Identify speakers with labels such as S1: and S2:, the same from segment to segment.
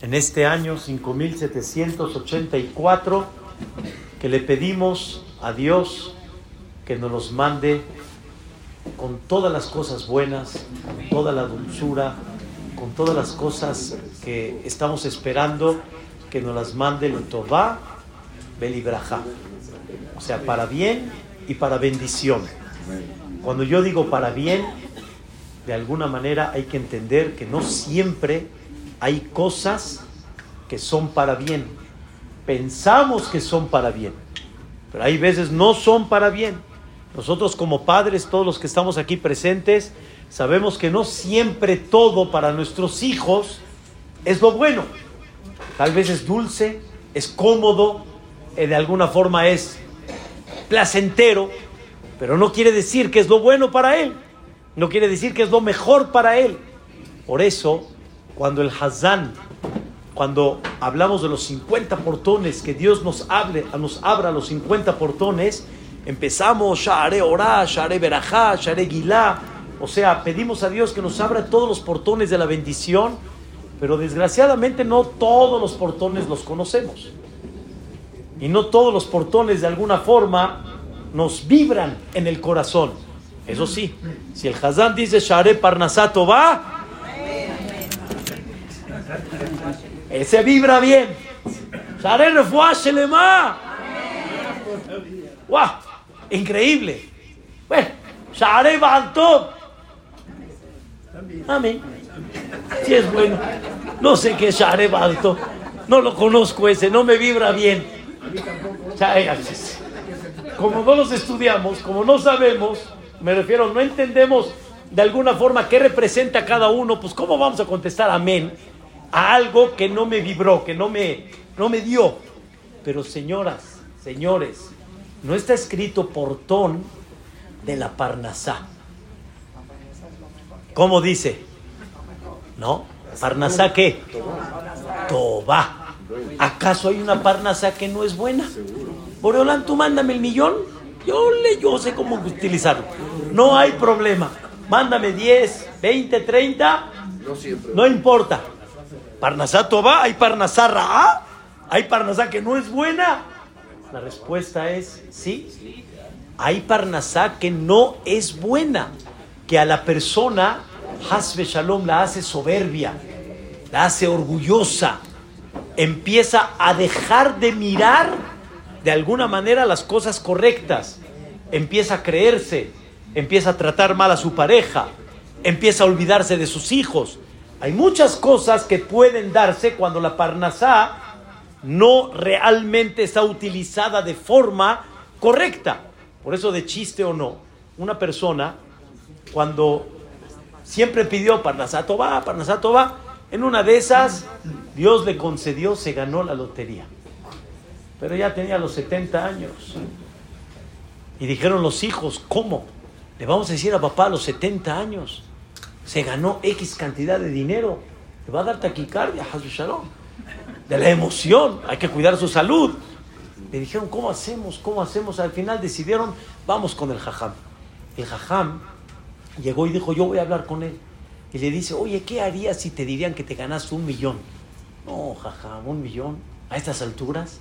S1: en este año 5784 que le pedimos a Dios que nos los mande con todas las cosas buenas, con toda la dulzura, con todas las cosas que estamos esperando que nos las mande el Tová Belibraja. O sea, para bien y para bendición. Cuando yo digo para bien, de alguna manera hay que entender que no siempre hay cosas que son para bien. Pensamos que son para bien, pero hay veces no son para bien. Nosotros como padres, todos los que estamos aquí presentes, sabemos que no siempre todo para nuestros hijos es lo bueno. Tal vez es dulce, es cómodo, eh, de alguna forma es placentero, pero no quiere decir que es lo bueno para él. No quiere decir que es lo mejor para él. Por eso, cuando el Hazán, cuando hablamos de los 50 portones, que Dios nos, hable, nos abra los 50 portones, empezamos, Share Orá, Share Berajá, Share Gilá, o sea, pedimos a Dios que nos abra todos los portones de la bendición, pero desgraciadamente no todos los portones los conocemos. Y no todos los portones de alguna forma nos vibran en el corazón. Eso sí, si el Hazán dice Share Parnasato va, ese vibra bien. Share. ¡Wow! Increíble. Bueno, Share. Amén. Si es bueno. No sé qué es Share. No lo conozco ese, no me vibra bien. Como no los estudiamos, como no sabemos, me refiero, no entendemos de alguna forma qué representa cada uno, pues cómo vamos a contestar amén a algo que no me vibró, que no me, no me dio. Pero señoras, señores, no está escrito portón de la Parnasá. ¿Cómo dice? ¿No? ¿Parnasá qué? Toba. ¿Acaso hay una Parnasá que no es buena? Boreolán, tú mándame el millón. Yo le, yo sé cómo utilizarlo. No hay problema. Mándame 10, 20, 30. No importa. Parnasá Toba, hay Parnasá hay Parnasá que no es buena. La respuesta es sí. Hay Parnasá que no es buena, que a la persona, Hasbe Shalom, la hace soberbia, la hace orgullosa, empieza a dejar de mirar de alguna manera las cosas correctas, empieza a creerse, empieza a tratar mal a su pareja, empieza a olvidarse de sus hijos. Hay muchas cosas que pueden darse cuando la parnasá no realmente está utilizada de forma correcta. Por eso de chiste o no, una persona cuando siempre pidió parnasá toba, parnasá toba, en una de esas Dios le concedió, se ganó la lotería. Pero ya tenía los 70 años. Y dijeron los hijos, ¿cómo? Le vamos a decir a papá a los 70 años, se ganó X cantidad de dinero, le va a dar taquicardia, Shalom, de la emoción, hay que cuidar su salud. Le dijeron, ¿cómo hacemos? ¿Cómo hacemos? Al final decidieron, vamos con el jajam. El jajam llegó y dijo, yo voy a hablar con él. Y le dice, oye, ¿qué harías si te dirían que te ganas un millón? No, jajam, un millón. A estas alturas,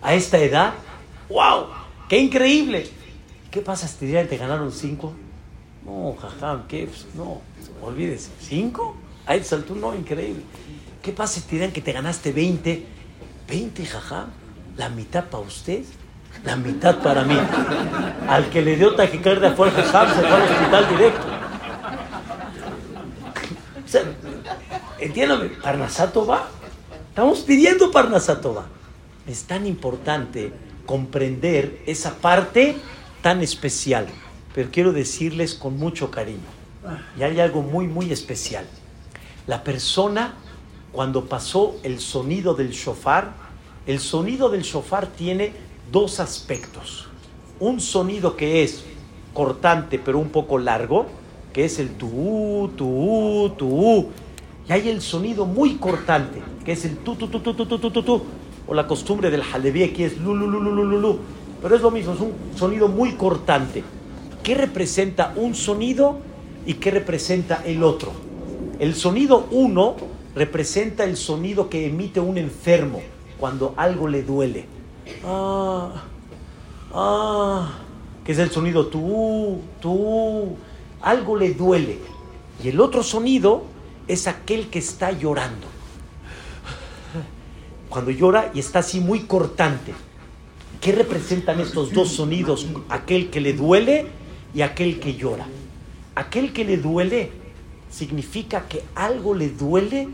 S1: a esta edad, ¡wow! ¡Qué increíble! ¿Qué pasa si te te ganaron cinco? No, jajam, ¿qué? Pues, no, olvídese. ¿Cinco? A esta altura, no, increíble. ¿Qué pasa si te dirán que te ganaste 20? 20, jajam. La mitad para usted, la mitad para mí. Al que le dio taquicardia fue el jajam, se fue al hospital directo. O entiéndame, Parnasato va. Estamos pidiendo Parnasato va. Es tan importante comprender esa parte tan especial pero quiero decirles con mucho cariño. Y hay algo muy, muy especial. La persona, cuando pasó el sonido del shofar, el sonido del shofar tiene dos aspectos. Un sonido que es cortante, pero un poco largo, que es el tu, tu, tu. Y hay el sonido muy cortante, que es el tu, tu, tu, tu, tu, tu, tu, tu. O la costumbre del haleví que es lu, lu, lu, lu, lu, lu. Pero es lo mismo, es un sonido muy cortante. ¿Qué representa un sonido y qué representa el otro? El sonido uno representa el sonido que emite un enfermo cuando algo le duele. Ah, ah, que es el sonido tú, tú, algo le duele. Y el otro sonido es aquel que está llorando. Cuando llora y está así muy cortante. ¿Qué representan estos dos sonidos? Aquel que le duele y aquel que llora. Aquel que le duele significa que algo le duele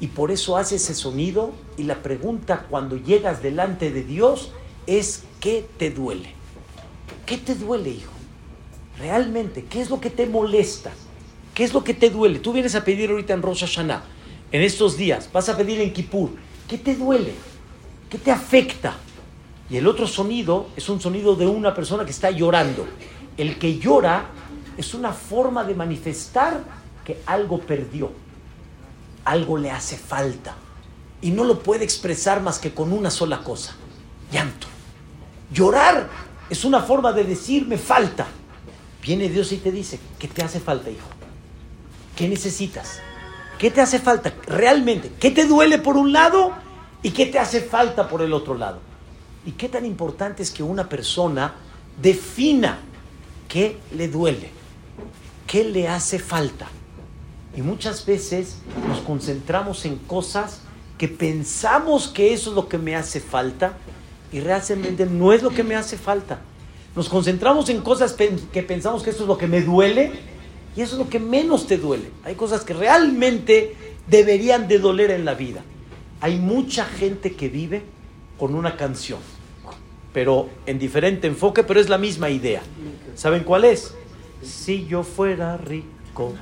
S1: y por eso hace ese sonido. Y la pregunta cuando llegas delante de Dios es ¿qué te duele? ¿Qué te duele, hijo? Realmente, ¿qué es lo que te molesta? ¿Qué es lo que te duele? Tú vienes a pedir ahorita en Rosh Hashanah, en estos días, vas a pedir en Kippur. ¿Qué te duele? ¿Qué te afecta? Y el otro sonido es un sonido de una persona que está llorando. El que llora es una forma de manifestar que algo perdió, algo le hace falta. Y no lo puede expresar más que con una sola cosa, llanto. Llorar es una forma de decir me falta. Viene Dios y te dice, ¿qué te hace falta, hijo? ¿Qué necesitas? ¿Qué te hace falta realmente? ¿Qué te duele por un lado y qué te hace falta por el otro lado? ¿Y qué tan importante es que una persona defina qué le duele? ¿Qué le hace falta? Y muchas veces nos concentramos en cosas que pensamos que eso es lo que me hace falta y realmente no es lo que me hace falta. Nos concentramos en cosas que pensamos que eso es lo que me duele y eso es lo que menos te duele. Hay cosas que realmente deberían de doler en la vida. Hay mucha gente que vive con una canción, pero en diferente enfoque, pero es la misma idea. ¿Saben cuál es? Si yo fuera rico,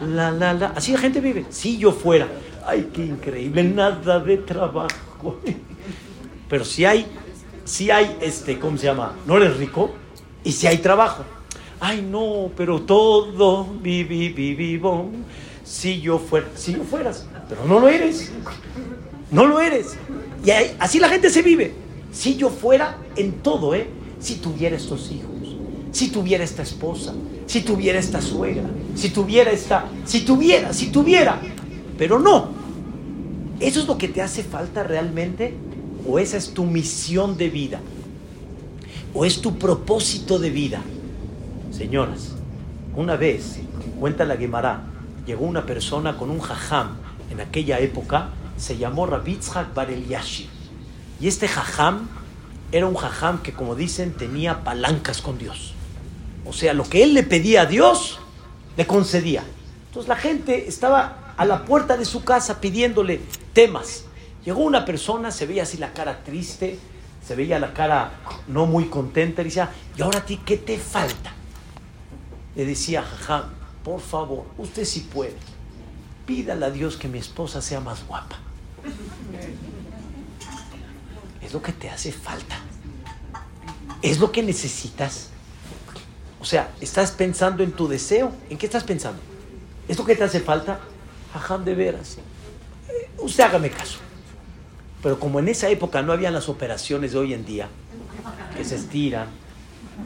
S1: la, la, la. Así la gente vive. Si yo fuera. Ay, qué increíble, nada de trabajo. Pero si hay, si hay, este, ¿cómo se llama? No eres rico y si hay trabajo ay no, pero todo, vivi, vivi, si yo fuera, si yo fueras, pero no lo eres, no lo eres. Y así la gente se vive. Si yo fuera en todo, ¿eh? Si tuviera estos hijos, si tuviera esta esposa, si tuviera esta suegra, si tuviera esta, si tuviera, si tuviera, pero no. ¿Eso es lo que te hace falta realmente? ¿O esa es tu misión de vida? ¿O es tu propósito de vida? Señoras, una vez, cuenta la Gemara, llegó una persona con un jajam en aquella época, se llamó Rabitzhak Bar Y este jajam era un jajam que, como dicen, tenía palancas con Dios. O sea, lo que él le pedía a Dios, le concedía. Entonces la gente estaba a la puerta de su casa pidiéndole temas. Llegó una persona, se veía así la cara triste, se veía la cara no muy contenta, y decía, ¿y ahora a ti qué te falta? le decía, jaja, por favor, usted si puede, pídale a Dios que mi esposa sea más guapa. Es lo que te hace falta. Es lo que necesitas. O sea, estás pensando en tu deseo. ¿En qué estás pensando? ¿Es lo que te hace falta? Jajam, de veras. Eh, usted hágame caso. Pero como en esa época no habían las operaciones de hoy en día, que se estiran,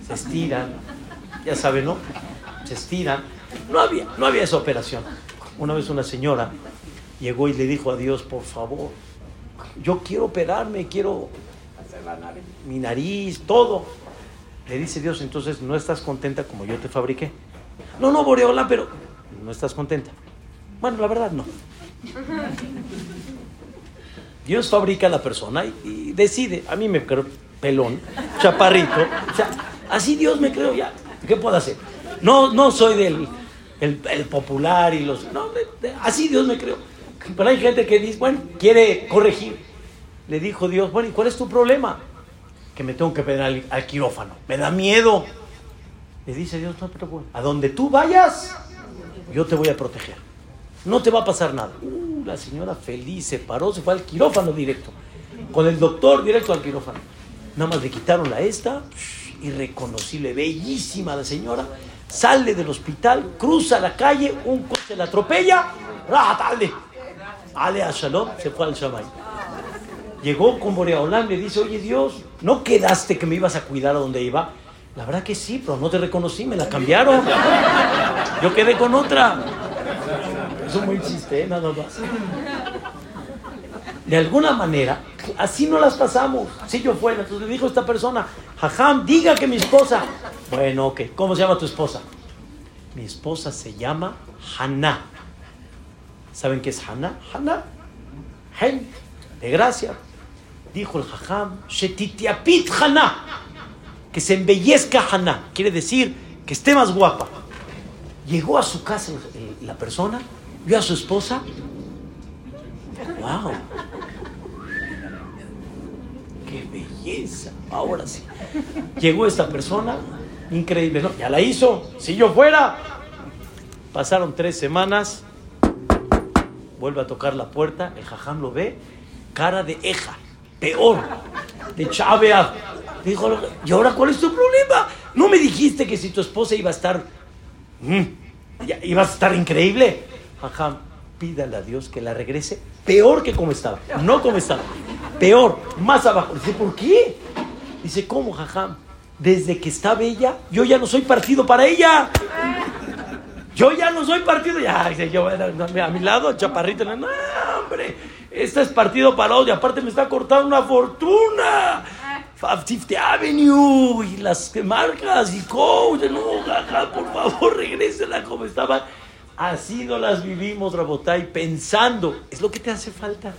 S1: se estiran, ya saben, ¿no? se estiran. No había, no había esa operación. Una vez una señora llegó y le dijo a Dios, por favor, yo quiero operarme, quiero hacer mi nariz, todo. Le dice Dios, entonces no estás contenta como yo te fabriqué. No, no, Boreola, pero no estás contenta. Bueno, la verdad no. Dios fabrica a la persona y, decide. A mí me creo pelón, chaparrito. O sea, así Dios me creo ya. ¿Qué puedo hacer? No, no soy del el, popular y los... No, así Dios me creó. Pero hay gente que dice, bueno, quiere corregir. Le dijo Dios, bueno, ¿y cuál es tu problema? Que me tengo que pedir al, quirófano. Me da miedo. Le dice Dios, no te preocupes. A donde tú vayas, yo te voy a proteger. No te va a pasar nada. Uh, la señora feliz se paró, se fue al quirófano directo. Con el doctor directo al quirófano. Nada más le quitaron la esta, irreconocible, bellísima la señora sale del hospital, cruza la calle, un coche la atropella, ¡Rájale! Ale a Shalom, se fue al Shamay. Llegó con Boreaolán, le dice, oye Dios, ¿no quedaste que me ibas a cuidar a donde iba? La verdad que sí, pero no te reconocí, me la cambiaron. Yo quedé con otra. es un buen chiste, ¿eh? nada más. De alguna manera, así no las pasamos. Si yo fuera, entonces le dijo esta persona, Jajam, diga que mi esposa. Bueno, ok, ¿cómo se llama tu esposa? Mi esposa se llama Haná. ¿Saben qué es Haná? Haná. Hey, de gracia. Dijo el Jajam, Shetitiapit Haná. Que se embellezca Haná. Quiere decir que esté más guapa. Llegó a su casa la persona, vio a su esposa. ¡Wow! ¡Qué belleza! Ahora sí. Llegó esta persona, increíble, ¿no? Ya la hizo. Si yo fuera. Pasaron tres semanas. Vuelve a tocar la puerta. El jajam lo ve. Cara de eja. Peor. De chavea. Dijo, ¿y ahora cuál es tu problema? ¿No me dijiste que si tu esposa iba a estar... Mm, iba a estar increíble? Jajam, pídale a Dios que la regrese peor que como estaba. No como estaba. Peor, más abajo. Dice, ¿por qué? Dice, ¿cómo, jajam? Desde que está bella, yo ya no soy partido para ella. Yo ya no soy partido. Ya, yo, a mi lado, chaparrito. No, hombre, este es partido para hoy. Aparte me está cortando una fortuna. Fifth Avenue y las marcas y coach. No, jaja, por favor, regrésela como estaba. Así no las vivimos, Rabotay, pensando. Es lo que te hace falta.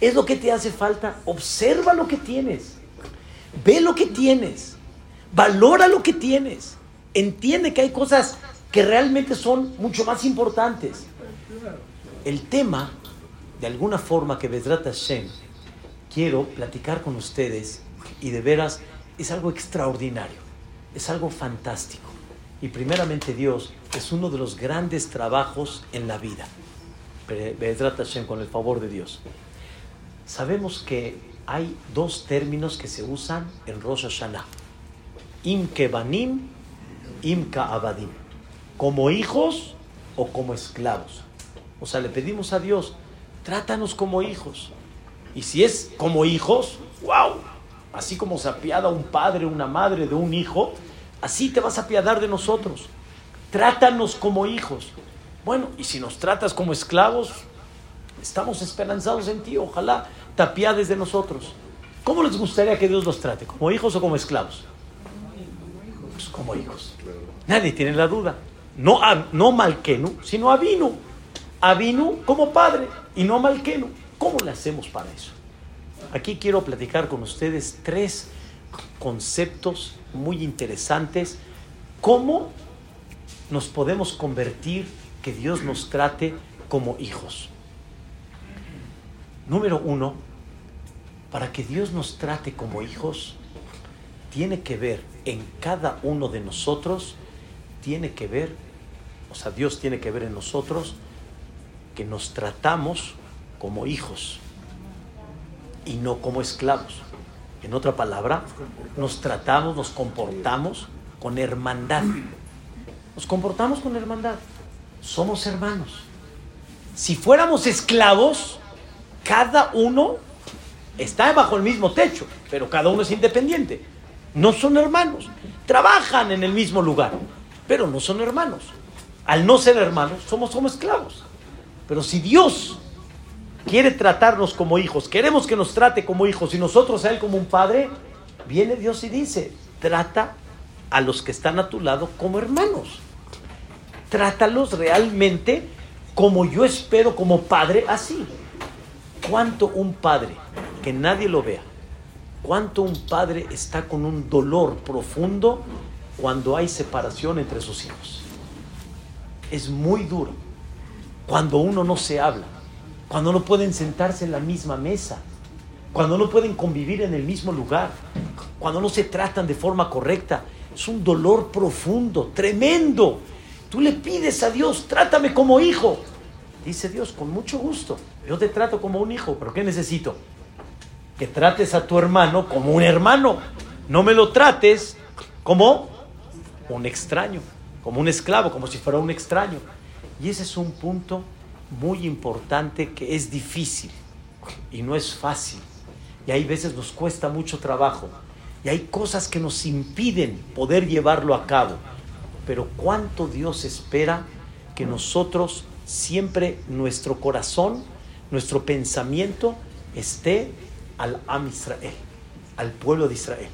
S1: Es lo que te hace falta. Observa lo que tienes. Ve lo que tienes. Valora lo que tienes. Entiende que hay cosas que realmente son mucho más importantes. El tema, de alguna forma que Vedrat Hashem, quiero platicar con ustedes y de veras es algo extraordinario, es algo fantástico. Y primeramente Dios es uno de los grandes trabajos en la vida. Vedrat Hashem, con el favor de Dios. Sabemos que hay dos términos que se usan en Rosh Hashanah. Im kebanim. Como hijos o como esclavos. O sea, le pedimos a Dios, trátanos como hijos. Y si es como hijos, wow, así como se apiada un padre, una madre de un hijo, así te vas a apiadar de nosotros. Trátanos como hijos. Bueno, y si nos tratas como esclavos, estamos esperanzados en ti. Ojalá te apiades de nosotros. ¿Cómo les gustaría que Dios los trate? ¿Como hijos o como esclavos? Pues como hijos. Nadie tiene la duda. No, a, no Malquenu, sino Avinu. Avinu como padre y no Malquenu. ¿Cómo le hacemos para eso? Aquí quiero platicar con ustedes tres conceptos muy interesantes. ¿Cómo nos podemos convertir, que Dios nos trate como hijos? Número uno, para que Dios nos trate como hijos, tiene que ver en cada uno de nosotros, tiene que ver, o sea, Dios tiene que ver en nosotros que nos tratamos como hijos y no como esclavos. En otra palabra, nos tratamos, nos comportamos con hermandad. Nos comportamos con hermandad. Somos hermanos. Si fuéramos esclavos, cada uno está bajo el mismo techo, pero cada uno es independiente. No son hermanos. Trabajan en el mismo lugar, pero no son hermanos. Al no ser hermanos, somos como esclavos. Pero si Dios quiere tratarnos como hijos, queremos que nos trate como hijos y nosotros a Él como un padre, viene Dios y dice, trata a los que están a tu lado como hermanos. Trátalos realmente como yo espero como padre, así. ¿Cuánto un padre, que nadie lo vea, cuánto un padre está con un dolor profundo cuando hay separación entre sus hijos? Es muy duro. Cuando uno no se habla, cuando no pueden sentarse en la misma mesa, cuando no pueden convivir en el mismo lugar, cuando no se tratan de forma correcta. Es un dolor profundo, tremendo. Tú le pides a Dios, trátame como hijo. Dice Dios, con mucho gusto. Yo te trato como un hijo, pero ¿qué necesito? Que trates a tu hermano como un hermano. No me lo trates como un extraño, como un esclavo, como si fuera un extraño. Y ese es un punto muy importante que es difícil y no es fácil. Y hay veces nos cuesta mucho trabajo. Y hay cosas que nos impiden poder llevarlo a cabo. Pero cuánto Dios espera que nosotros siempre nuestro corazón, nuestro pensamiento esté al Am Israel, al pueblo de Israel.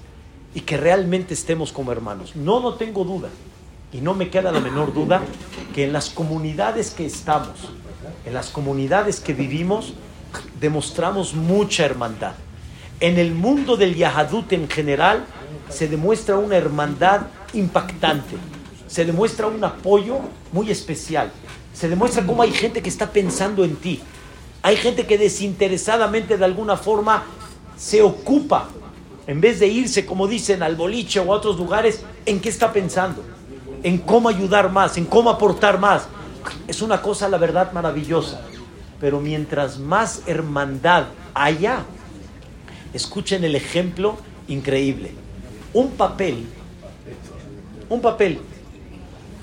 S1: Y que realmente estemos como hermanos. No, no tengo duda. Y no me queda la menor duda que en las comunidades que estamos, en las comunidades que vivimos, demostramos mucha hermandad. En el mundo del Yahadut en general se demuestra una hermandad impactante, se demuestra un apoyo muy especial, se demuestra cómo hay gente que está pensando en ti, hay gente que desinteresadamente de alguna forma se ocupa, en vez de irse, como dicen, al boliche o a otros lugares, ¿en qué está pensando? En cómo ayudar más, en cómo aportar más. Es una cosa, la verdad, maravillosa. Pero mientras más hermandad haya, escuchen el ejemplo increíble. Un papel, un papel,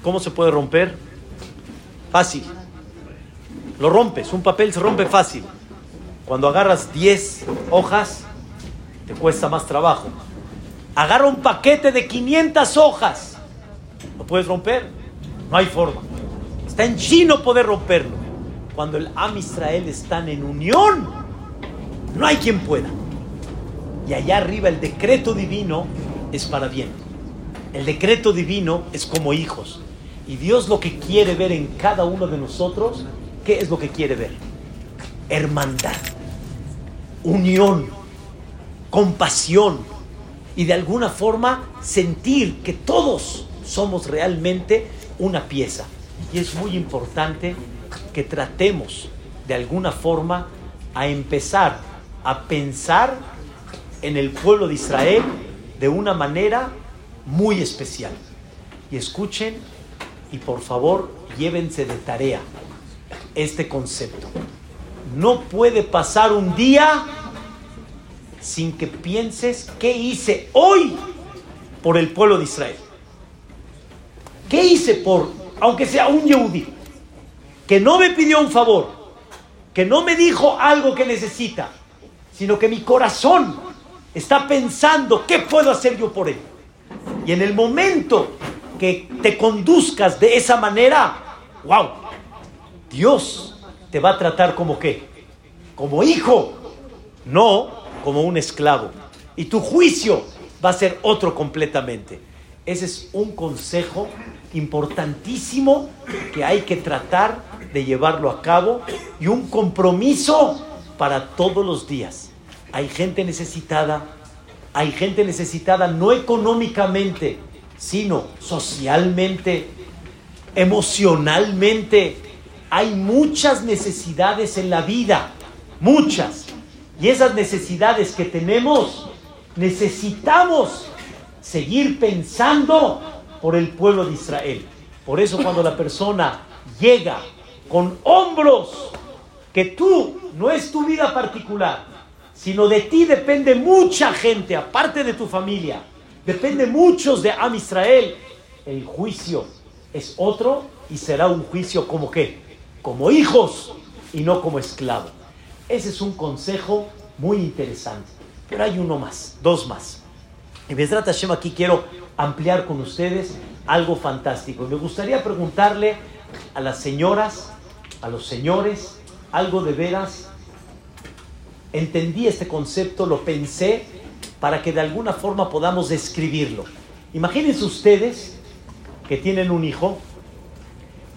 S1: ¿cómo se puede romper? Fácil. Lo rompes, un papel se rompe fácil. Cuando agarras 10 hojas, te cuesta más trabajo. Agarra un paquete de 500 hojas. ¿Lo puedes romper? No hay forma. Está en chino poder romperlo. Cuando el Am Israel están en unión, no hay quien pueda. Y allá arriba el decreto divino es para bien. El decreto divino es como hijos. Y Dios lo que quiere ver en cada uno de nosotros, ¿qué es lo que quiere ver? Hermandad, unión, compasión y de alguna forma sentir que todos somos realmente una pieza. Y es muy importante que tratemos de alguna forma a empezar a pensar en el pueblo de Israel de una manera muy especial. Y escuchen y por favor llévense de tarea este concepto. No puede pasar un día sin que pienses qué hice hoy por el pueblo de Israel. ¿Qué hice por, aunque sea un Yehudi, que no me pidió un favor, que no me dijo algo que necesita, sino que mi corazón está pensando qué puedo hacer yo por él? Y en el momento que te conduzcas de esa manera, wow, Dios te va a tratar como qué? Como hijo, no como un esclavo. Y tu juicio va a ser otro completamente. Ese es un consejo importantísimo que hay que tratar de llevarlo a cabo y un compromiso para todos los días. Hay gente necesitada, hay gente necesitada no económicamente, sino socialmente, emocionalmente. Hay muchas necesidades en la vida, muchas. Y esas necesidades que tenemos, necesitamos seguir pensando por el pueblo de Israel. Por eso cuando la persona llega con hombros, que tú no es tu vida particular, sino de ti depende mucha gente, aparte de tu familia, depende muchos de Am Israel, el juicio es otro y será un juicio como qué? Como hijos y no como esclavos. Ese es un consejo muy interesante. Pero hay uno más, dos más. En Besrat Hashem aquí quiero ampliar con ustedes algo fantástico. Me gustaría preguntarle a las señoras, a los señores, algo de veras. Entendí este concepto, lo pensé para que de alguna forma podamos describirlo. Imagínense ustedes que tienen un hijo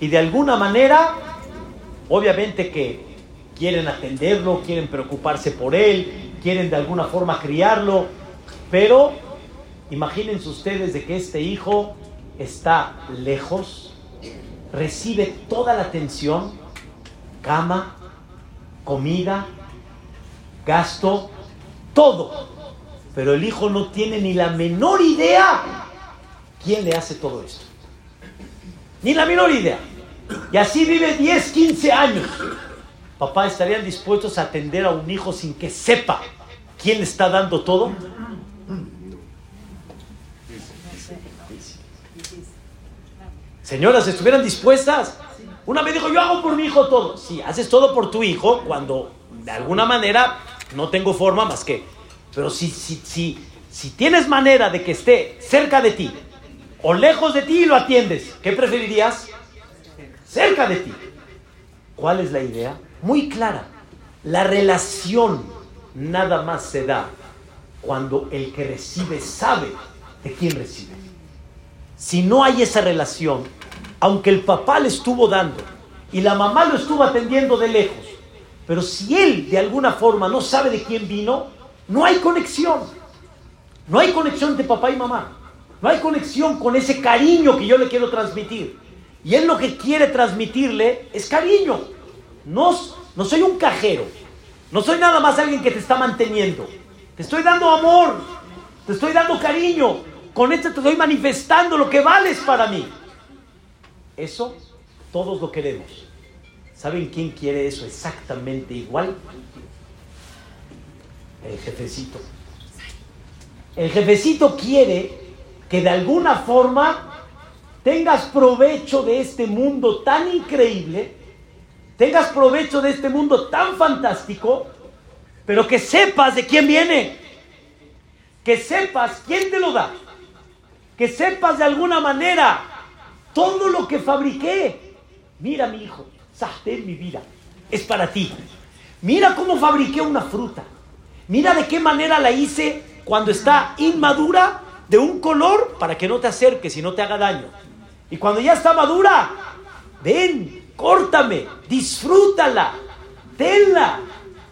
S1: y de alguna manera, obviamente que quieren atenderlo, quieren preocuparse por él, quieren de alguna forma criarlo, pero imagínense ustedes de que este hijo está lejos, recibe toda la atención, cama, comida, gasto, todo, pero el hijo no tiene ni la menor idea quién le hace todo esto. Ni la menor idea. Y así vive 10, 15 años. Papá, ¿estarían dispuestos a atender a un hijo sin que sepa quién le está dando todo? Señoras, ¿estuvieran dispuestas? Una me dijo, yo hago por mi hijo todo. Sí, haces todo por tu hijo cuando de alguna manera no tengo forma más que... Pero si, si, si, si tienes manera de que esté cerca de ti o lejos de ti y lo atiendes, ¿qué preferirías? Cerca de ti. ¿Cuál es la idea? Muy clara. La relación nada más se da cuando el que recibe sabe de quién recibe. Si no hay esa relación, aunque el papá le estuvo dando y la mamá lo estuvo atendiendo de lejos, pero si él de alguna forma no sabe de quién vino, no hay conexión. No hay conexión de papá y mamá. No hay conexión con ese cariño que yo le quiero transmitir. Y él lo que quiere transmitirle es cariño. No, no soy un cajero. No soy nada más alguien que te está manteniendo. Te estoy dando amor. Te estoy dando cariño. Con esto te estoy manifestando lo que vales para mí. Eso todos lo queremos. ¿Saben quién quiere eso exactamente igual? El jefecito. El jefecito quiere que de alguna forma tengas provecho de este mundo tan increíble, tengas provecho de este mundo tan fantástico, pero que sepas de quién viene, que sepas quién te lo da, que sepas de alguna manera todo lo que fabriqué. Mira mi hijo, Sahtel mi vida, es para ti. Mira cómo fabriqué una fruta. Mira de qué manera la hice cuando está inmadura de un color para que no te acerques y no te haga daño. Y cuando ya está madura, ven, córtame, disfrútala, tenla.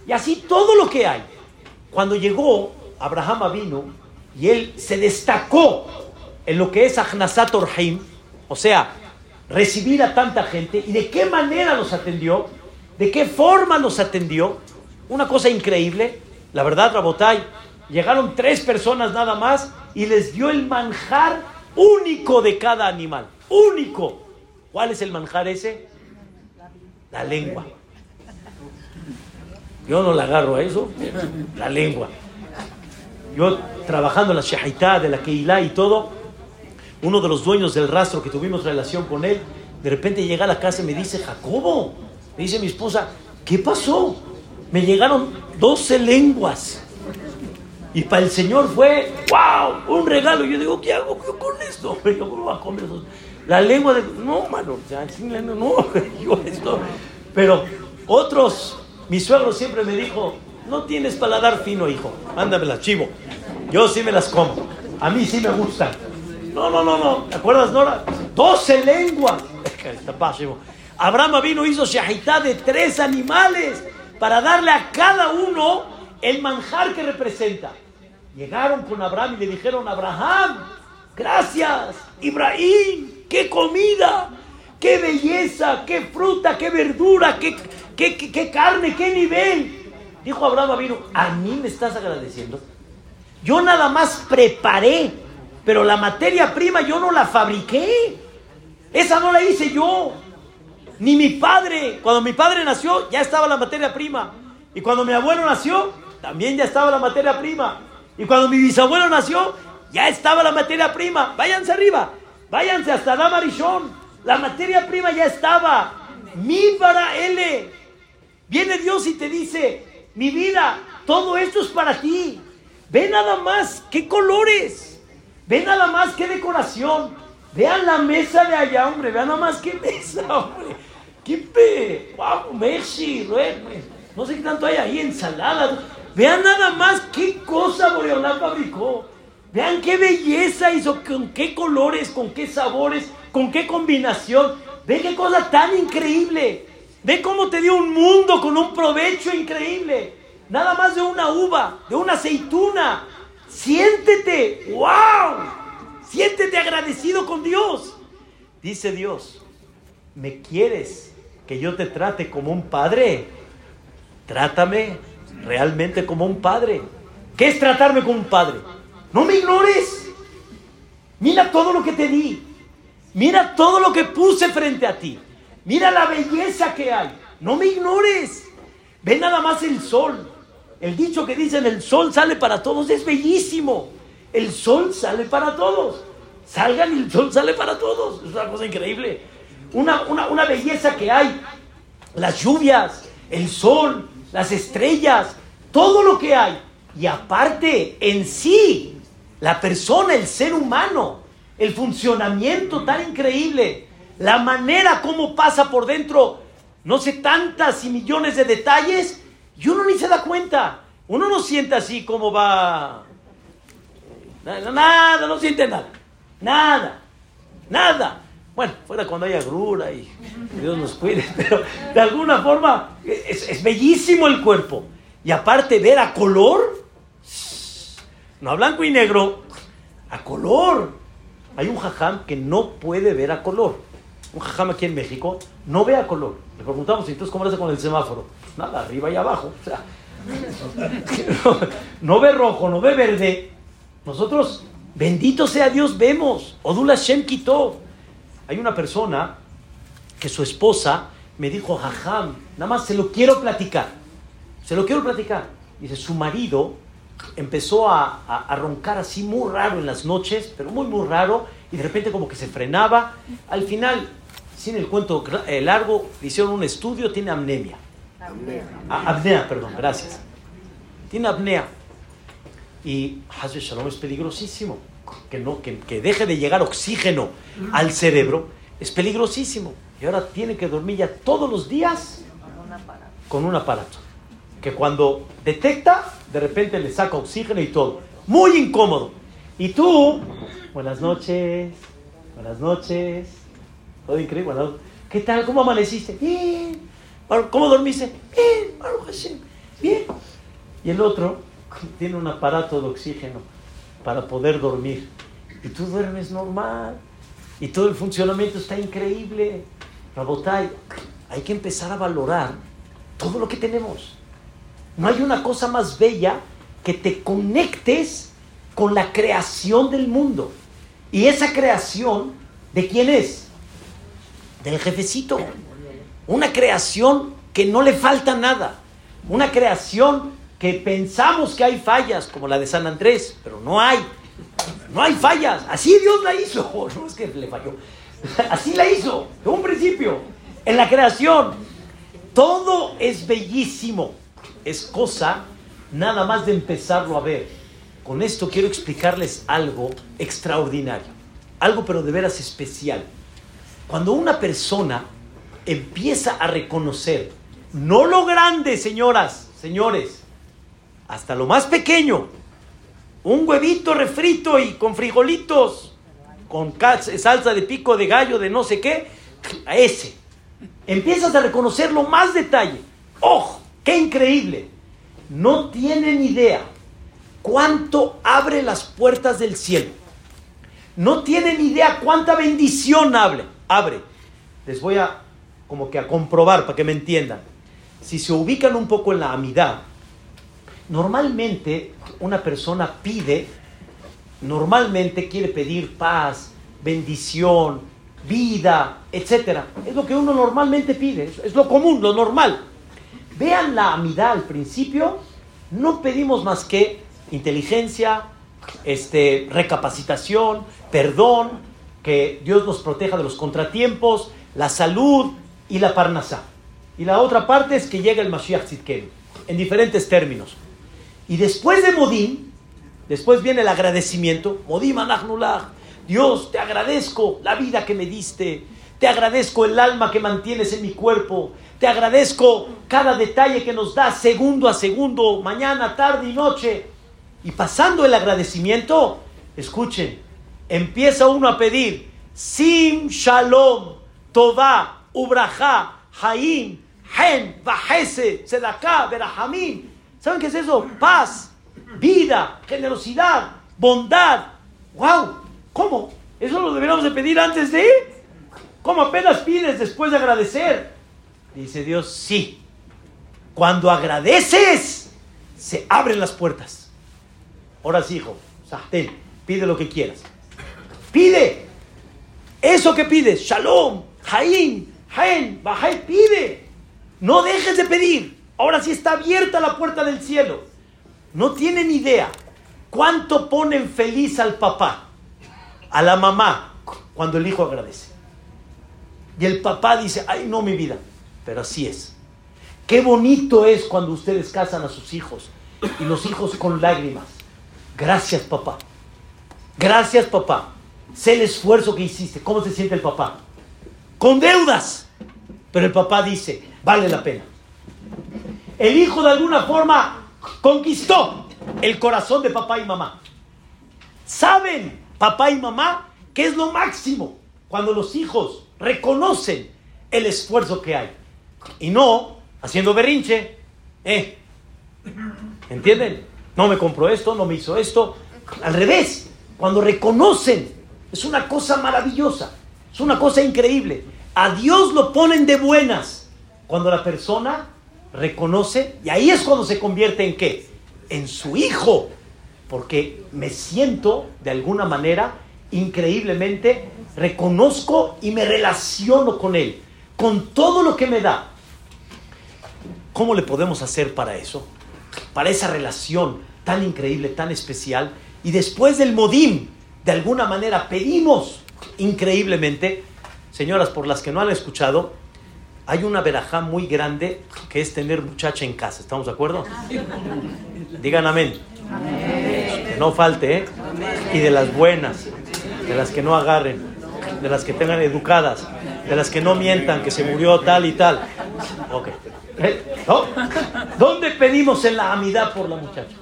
S1: Y así todo lo que hay. Cuando llegó, Abraham vino y él se destacó en lo que es Ahnasat Orhaim, o sea, recibir a tanta gente y de qué manera los atendió, de qué forma los atendió. Una cosa increíble, la verdad, Rabotai, llegaron tres personas nada más y les dio el manjar único de cada animal. Único. ¿Cuál es el manjar ese? La lengua. Yo no la agarro a eso, la lengua. Yo trabajando en la Shahaitá de la Keilah y todo, uno de los dueños del rastro que tuvimos relación con él, de repente llega a la casa y me dice, Jacobo, me dice mi esposa, ¿qué pasó? Me llegaron 12 lenguas. Y para el Señor fue, wow, un regalo. Yo digo, ¿qué hago yo con esto? Yo, ¿cómo a comer eso? La lengua de... No, mano, no, yo esto... Pero otros, mi suegro siempre me dijo, no tienes paladar fino, hijo, mándamelas, chivo. Yo sí me las como. A mí sí me gustan. No, no, no, no. ¿Te acuerdas, Nora? 12 lenguas. Abraham vino, hizo shahitá de tres animales para darle a cada uno el manjar que representa. Llegaron con Abraham y le dijeron, Abraham, gracias, Ibrahim, qué comida, qué belleza, qué fruta, qué verdura, qué, qué, carne, qué nivel. Dijo Abraham vino, ¿a mí me estás agradeciendo? Yo nada más preparé, pero la materia prima yo no la fabriqué. Esa no la hice yo. Ni mi padre. Cuando mi padre nació, ya estaba la materia prima. Y cuando mi abuelo nació, también ya estaba la materia prima. Y cuando mi bisabuelo nació, ya estaba la materia prima. Váyanse arriba, váyanse hasta Damarishon. La materia prima ya estaba. Mi para L. Viene Dios y te dice, mi vida, todo esto es para ti. Ve nada más qué colores. Ve nada más qué decoración. Vean la mesa de allá, hombre. Vean nada más qué mesa, hombre. Qué pe. Wow, Messi, no sé qué tanto hay ahí, ensalada. Vean nada más qué cosa Boreolán fabricó. Vean qué belleza hizo, con qué colores, con qué sabores, con qué combinación. Ve qué cosa tan increíble. Ve cómo te dio un mundo con un provecho increíble. Nada más de una uva, de una aceituna. Siéntete, wow. Siéntete agradecido con Dios. Dice Dios, ¿me quieres que yo te trate como un padre? Trátame realmente como un padre. ¿Qué es tratarme como un padre? No me ignores. Mira todo lo que te di. Mira todo lo que puse frente a ti. Mira la belleza que hay. No me ignores. Ve nada más el sol. El dicho que dicen el sol sale para todos es bellísimo. El sol sale para todos. Salgan y el sol sale para todos. Es una cosa increíble. Una, una, una belleza que hay. Las lluvias, el sol, las estrellas, todo lo que hay. Y aparte, en sí, la persona, el ser humano, el funcionamiento tan increíble, la manera como pasa por dentro no sé tantas y millones de detalles y uno ni se da cuenta. Uno no siente así como va. Nada, no siente nada. Nada. Nada. Bueno, fuera cuando haya grura y Dios nos cuide, pero de alguna forma es, bellísimo el cuerpo. Y aparte ver a color, no a blanco y negro, a color. Hay un jajam que no puede ver a color. Un jajam aquí en México no ve a color. Le preguntamos, entonces cómo hace con el semáforo? Pues nada, arriba y abajo. O sea, no, ve rojo, no ve verde. Nosotros, bendito sea Dios, vemos. Odula Shem quitó. Hay una persona que su esposa me dijo, jajam, nada más se lo quiero platicar. Se lo quiero platicar. Dice, su marido empezó a, roncar así muy raro en las noches, pero muy, muy raro, y de repente como que se frenaba. Al final, sin el cuento eh, largo, hicieron un estudio, tiene amnemia. Ah, apnea, perdón, gracias. Tiene apnea. Y Hazbe Shalom es peligrosísimo. Que, no, que, que deje de llegar oxígeno al cerebro es peligrosísimo. Y ahora tiene que dormir ya todos los días con un aparato. Que cuando detecta, de repente le saca oxígeno y todo. Muy incómodo. Y tú, buenas noches, buenas noches. Todo increíble. ¿Qué tal? ¿Cómo amaneciste? Bien. ¿Cómo dormiste? Bien, Bien. Y el otro tiene un aparato de oxígeno para poder dormir. Y tú duermes normal. Y todo el funcionamiento está increíble. Rabotay, hay que empezar a valorar todo lo que tenemos. No hay una cosa más bella que te conectes con la creación del mundo. Y esa creación, ¿de quién es? Del jefecito. Una creación que no le falta nada. Una creación que pensamos que hay fallas, como la de San Andrés, pero no hay. No hay fallas. Así Dios la hizo. No es que le falló. Así la hizo, de un principio. En la creación. Todo es bellísimo. Es cosa nada más de empezarlo a ver. Con esto quiero explicarles algo extraordinario. Algo pero de veras especial. Cuando una persona empieza a reconocer, no lo grande, señoras, señores, hasta lo más pequeño, un huevito refrito y con frijolitos, con salsa de pico de gallo, de no sé qué, a ese. Empiezas a reconocerlo más detalle. ¡Oh! ¡Qué increíble! No tienen idea cuánto abre las puertas del cielo. No tienen idea cuánta bendición abre. abre. Les voy a como que a comprobar para que me entiendan. Si se ubican un poco en la amidad, Normalmente una persona pide, normalmente quiere pedir paz, bendición, vida, etc. Es lo que uno normalmente pide, es lo común, lo normal. Vean la amidad al principio, no pedimos más que inteligencia, este, recapacitación, perdón, que Dios nos proteja de los contratiempos, la salud y la parnasá. Y la otra parte es que llega el Mashiach Tzidkenu, en diferentes términos. Y después de Modim, después viene el agradecimiento. Modim Anachnulach. Dios, te agradezco la vida que me diste. Te agradezco el alma que mantienes en mi cuerpo. Te agradezco cada detalle que nos das segundo a segundo, mañana, tarde y noche. Y pasando el agradecimiento, escuchen, empieza uno a pedir Sim Shalom, Tová, Ubraja, Haim, Hen, Bahese, Tzedakah, Berahamim. ¿Saben qué es eso? Paz, vida, generosidad, bondad. ¡Wow! ¿Cómo? ¿Eso lo deberíamos de pedir antes de ir? ¿Cómo apenas pides después de agradecer? Dice Dios, sí. Cuando agradeces, se abren las puertas. Ahora sí, hijo, pide lo que quieras. Pide. Eso que pides, Shalom, Jaim, Jaén, Bajay, pide. No dejes de pedir. Ahora sí está abierta la puerta del cielo. No tienen idea cuánto ponen feliz al papá, a la mamá, cuando el hijo agradece. Y el papá dice, ay no mi vida, pero así es. Qué bonito es cuando ustedes casan a sus hijos y los hijos con lágrimas. Gracias papá. Gracias papá. Sé el esfuerzo que hiciste. ¿Cómo se siente el papá? Con deudas. Pero el papá dice, vale la pena. El hijo de alguna forma conquistó el corazón de papá y mamá. Saben, papá y mamá, que es lo máximo cuando los hijos reconocen el esfuerzo que hay. Y no haciendo berrinche. ¿Eh? ¿Entienden? No me compró esto, no me hizo esto. Al revés, cuando reconocen, es una cosa maravillosa, es una cosa increíble. A Dios lo ponen de buenas cuando la persona reconoce, y ahí es cuando se convierte en qué? En su hijo, porque me siento de alguna manera increíblemente, reconozco y me relaciono con él, con todo lo que me da. ¿Cómo le podemos hacer para eso? Para esa relación tan increíble, tan especial. Y después del modim, de alguna manera pedimos increíblemente, señoras, por las que no han escuchado, hay una verajá muy grande que es tener muchacha en casa. ¿Estamos de acuerdo? Digan amén. Que no falte, ¿eh? Y de las buenas, de las que no agarren, de las que tengan educadas, de las que no mientan que se murió tal y tal. Ok. ¿Eh? ¿Dónde pedimos en la amidad por la muchacha?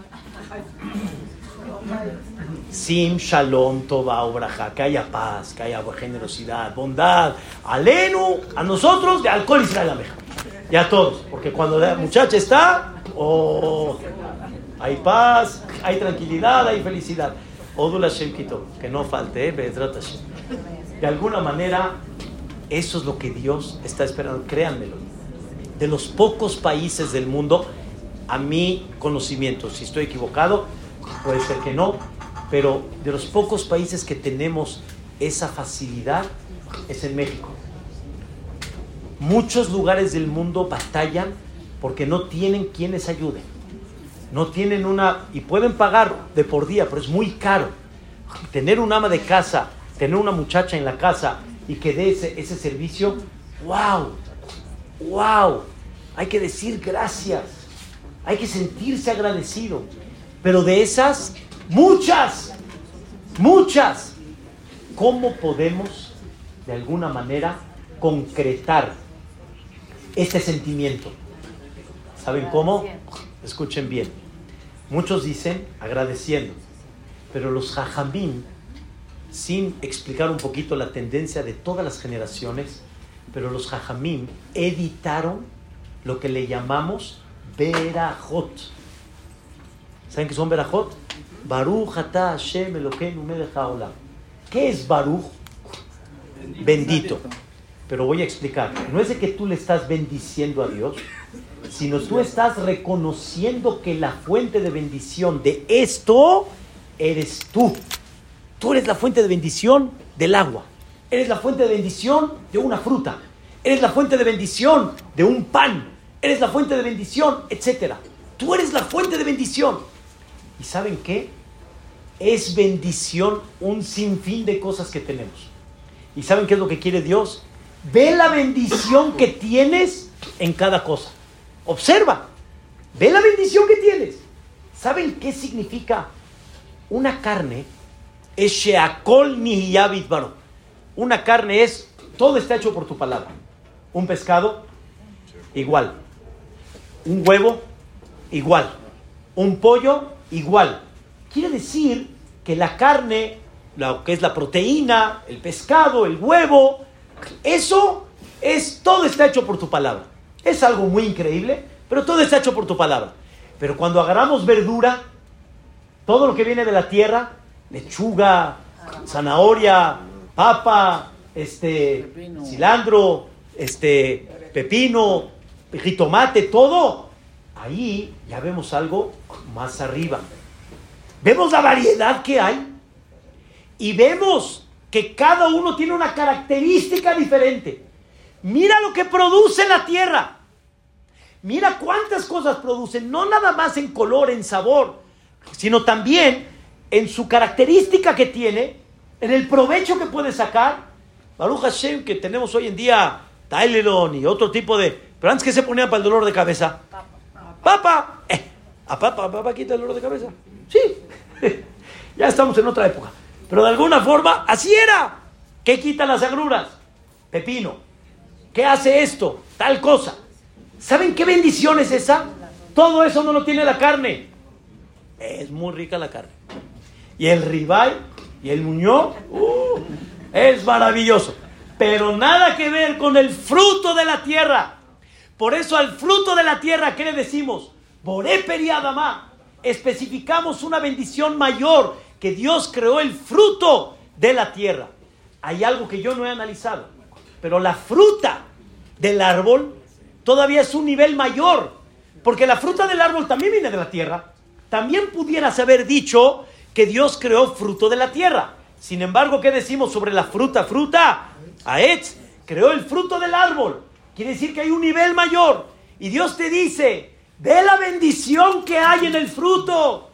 S1: Sim, shalom, toba, obraja, que haya paz, que haya generosidad, bondad, alenu, a nosotros, de alcohol Israel Ameja. Y a todos, porque cuando la muchacha está, oh, hay paz, hay tranquilidad, hay felicidad. Odula Shem que no falte, eh, De alguna manera, eso es lo que Dios está esperando, créanmelo. De los pocos países del mundo, a mi conocimiento, si estoy equivocado, puede ser que no, pero de los pocos países que tenemos esa facilidad es en México. Muchos lugares del mundo batallan porque no tienen quienes ayuden. No tienen una, y pueden pagar de por día, pero es muy caro. Tener un ama de casa, tener una muchacha en la casa y que dé ese, ese servicio, wow, wow, hay que decir gracias, hay que sentirse agradecido. Pero de esas Muchas, muchas. ¿Cómo podemos, de alguna manera, concretar este sentimiento? ¿Saben cómo? Escuchen bien. Muchos dicen agradeciendo, pero los jajamim, sin explicar un poquito la tendencia de todas las generaciones, pero los jajamim editaron lo que le llamamos verajot. ¿Saben qué son verajot? Baruch ata Hashem Elokeinu melech haolam. ¿Qué es Baruch? Bendito. Pero voy a explicar. No es de que tú le estás bendiciendo a Dios, sino tú estás reconociendo que la fuente de bendición de esto eres tú. Tú eres la fuente de bendición del agua. Eres la fuente de bendición de una fruta. Eres la fuente de bendición de un pan. Eres la fuente de bendición, etc. Tú eres la fuente de bendición. ¿Y saben qué? Es bendición un sinfín de cosas que tenemos. ¿Y saben qué es lo que quiere Dios? Ve la bendición que tienes en cada cosa. Observa. Ve la bendición que tienes. ¿Saben qué significa? Una carne es Sheakol Nihiyabit Baro. Una carne es, todo está hecho por tu palabra. Un pescado, igual. Un huevo, igual. Un pollo, igual. Quiere decir que la carne, lo que es la proteína, el pescado, el huevo, eso es, todo está hecho por tu palabra. Es algo muy increíble, pero todo está hecho por tu palabra. Pero cuando agarramos verdura, todo lo que viene de la tierra, lechuga, zanahoria, papa, este, cilantro, este, pepino, jitomate, todo, ahí ya vemos algo más arriba. Vemos la variedad que hay y vemos que cada uno tiene una característica diferente. Mira lo que produce la tierra. Mira cuántas cosas producen, no nada más en color, en sabor, sino también en su característica que tiene, en el provecho que puede sacar. Baruch Hashem, que tenemos hoy en día Tylenol y otro tipo de... Pero antes que se ponía para el dolor de cabeza. Papa. Eh, ¿A papá, papá quita el dolor de cabeza? Sí. ya estamos en otra época. Pero de alguna forma, así era. ¿Qué quita las agruras? Pepino. ¿Qué hace esto? Tal cosa. ¿Saben qué bendición es esa? Todo eso no lo tiene la carne. Es muy rica la carne. Y el ribay y el muñoz, uh, es maravilloso. Pero nada que ver con el fruto de la tierra. Por eso al fruto de la tierra, ¿qué le decimos? Boré periadama. Especificamos una bendición mayor que Dios creó el fruto de la tierra. Hay algo que yo no he analizado, pero la fruta del árbol todavía es un nivel mayor, porque la fruta del árbol también viene de la tierra. También pudieras haber dicho que Dios creó fruto de la tierra. Sin embargo, ¿qué decimos sobre la fruta? Fruta, Aetz, creó el fruto del árbol. Quiere decir que hay un nivel mayor. Y Dios te dice, ve la bendición que hay en el fruto.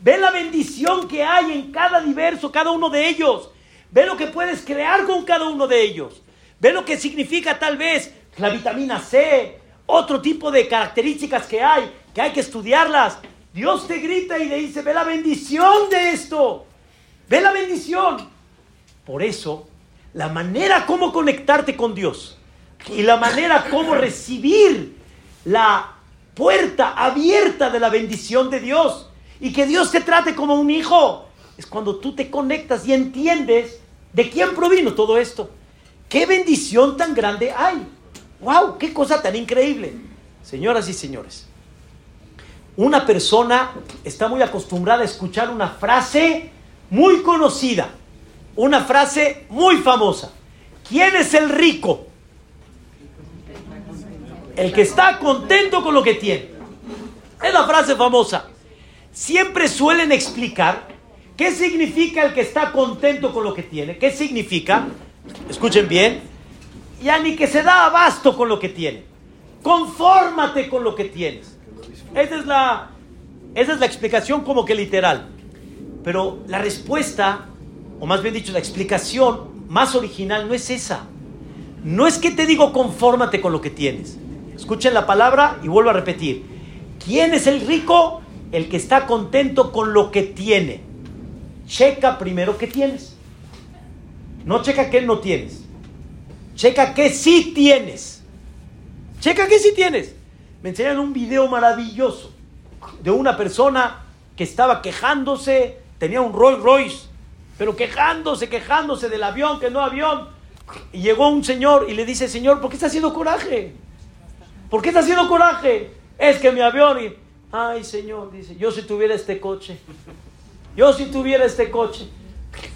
S1: Ve la bendición que hay en cada diverso, cada uno de ellos. Ve lo que puedes crear con cada uno de ellos. Ve lo que significa tal vez la vitamina C, otro tipo de características que hay, que hay que estudiarlas. Dios te grita y le dice, ve la bendición de esto. Ve la bendición. Por eso, la manera como conectarte con Dios y la manera como recibir la puerta abierta de la bendición de Dios y que Dios te trate como un hijo es cuando tú te conectas y entiendes de quién provino todo esto. ¿Qué bendición tan grande hay? ¡Wow! ¡Qué cosa tan increíble! Señoras y señores, una persona está muy acostumbrada a escuchar una frase muy conocida, una frase muy famosa. ¿Quién es el rico? El que está contento con lo que tiene. Es la frase famosa. Siempre suelen explicar qué significa el que está contento con lo que tiene. ¿Qué significa? Escuchen bien. Ya ni que se da abasto con lo que tiene. Confórmate con lo que tienes. Esa es la, esa es la explicación como que literal. Pero la respuesta, o más bien dicho, la explicación más original no es esa. No es que te digo confórmate con lo que tienes. Escuchen la palabra y vuelvo a repetir. ¿Quién es el rico? El que está contento con lo que tiene. Checa primero qué tienes. No checa qué no tienes. Checa qué sí tienes. Checa qué sí tienes. Me enseñaron un video maravilloso de una persona que estaba quejándose, tenía un Rolls Royce, pero quejándose, quejándose del avión, que no avión. Y llegó un señor y le dice, Señor, ¿por qué está haciendo coraje? ¿Por qué está haciendo coraje? Es que mi avión... Y, Ay, Señor, dice, yo si tuviera este coche, yo si tuviera este coche.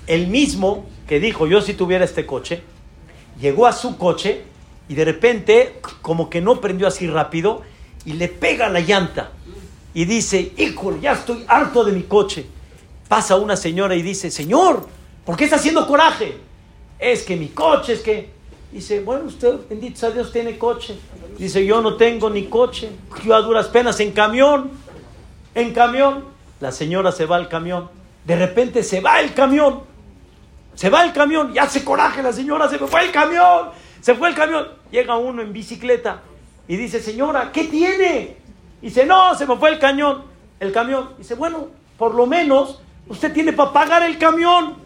S1: El mismo que dijo, yo si tuviera este coche, llegó a su coche y de repente, como que no prendió así rápido, y le pega la llanta. Y dice, hijo, ya estoy harto de mi coche. Pasa una señora y dice, Señor, ¿por qué está haciendo coraje? Es que mi coche, es que... Dice, bueno, usted, bendito sea Dios, tiene coche. Dice, yo no tengo ni coche. Yo a duras penas en camión. En camión. La señora se va al camión. De repente se va el camión. Se va el camión. Y hace coraje la señora. Se fue el camión. Se fue el camión. Llega uno en bicicleta. Y dice, señora, ¿qué tiene? Dice, no, se me fue el cañón. El camión. Dice, bueno, por lo menos usted tiene para pagar el camión.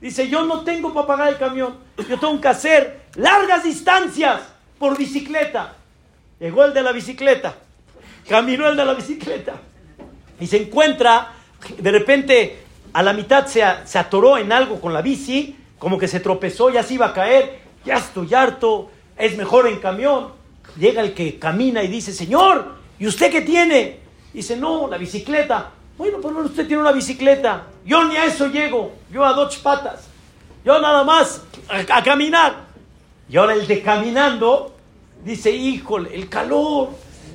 S1: Dice, yo no tengo para pagar el camión. Yo tengo que hacer largas distancias por bicicleta. Llegó el de la bicicleta. Caminó el de la bicicleta. Y se encuentra, de repente, a la mitad se, se atoró en algo con la bici, como que se tropezó, ya se iba a caer. Ya estoy harto, es mejor en camión. Llega el que camina y dice, Señor, ¿y usted qué tiene? Dice, no, la bicicleta. Bueno, por lo menos usted tiene una bicicleta. Yo ni a eso llego. Yo a dos patas. Yo nada más a, a caminar. Y ahora el de caminando dice, híjole, el calor,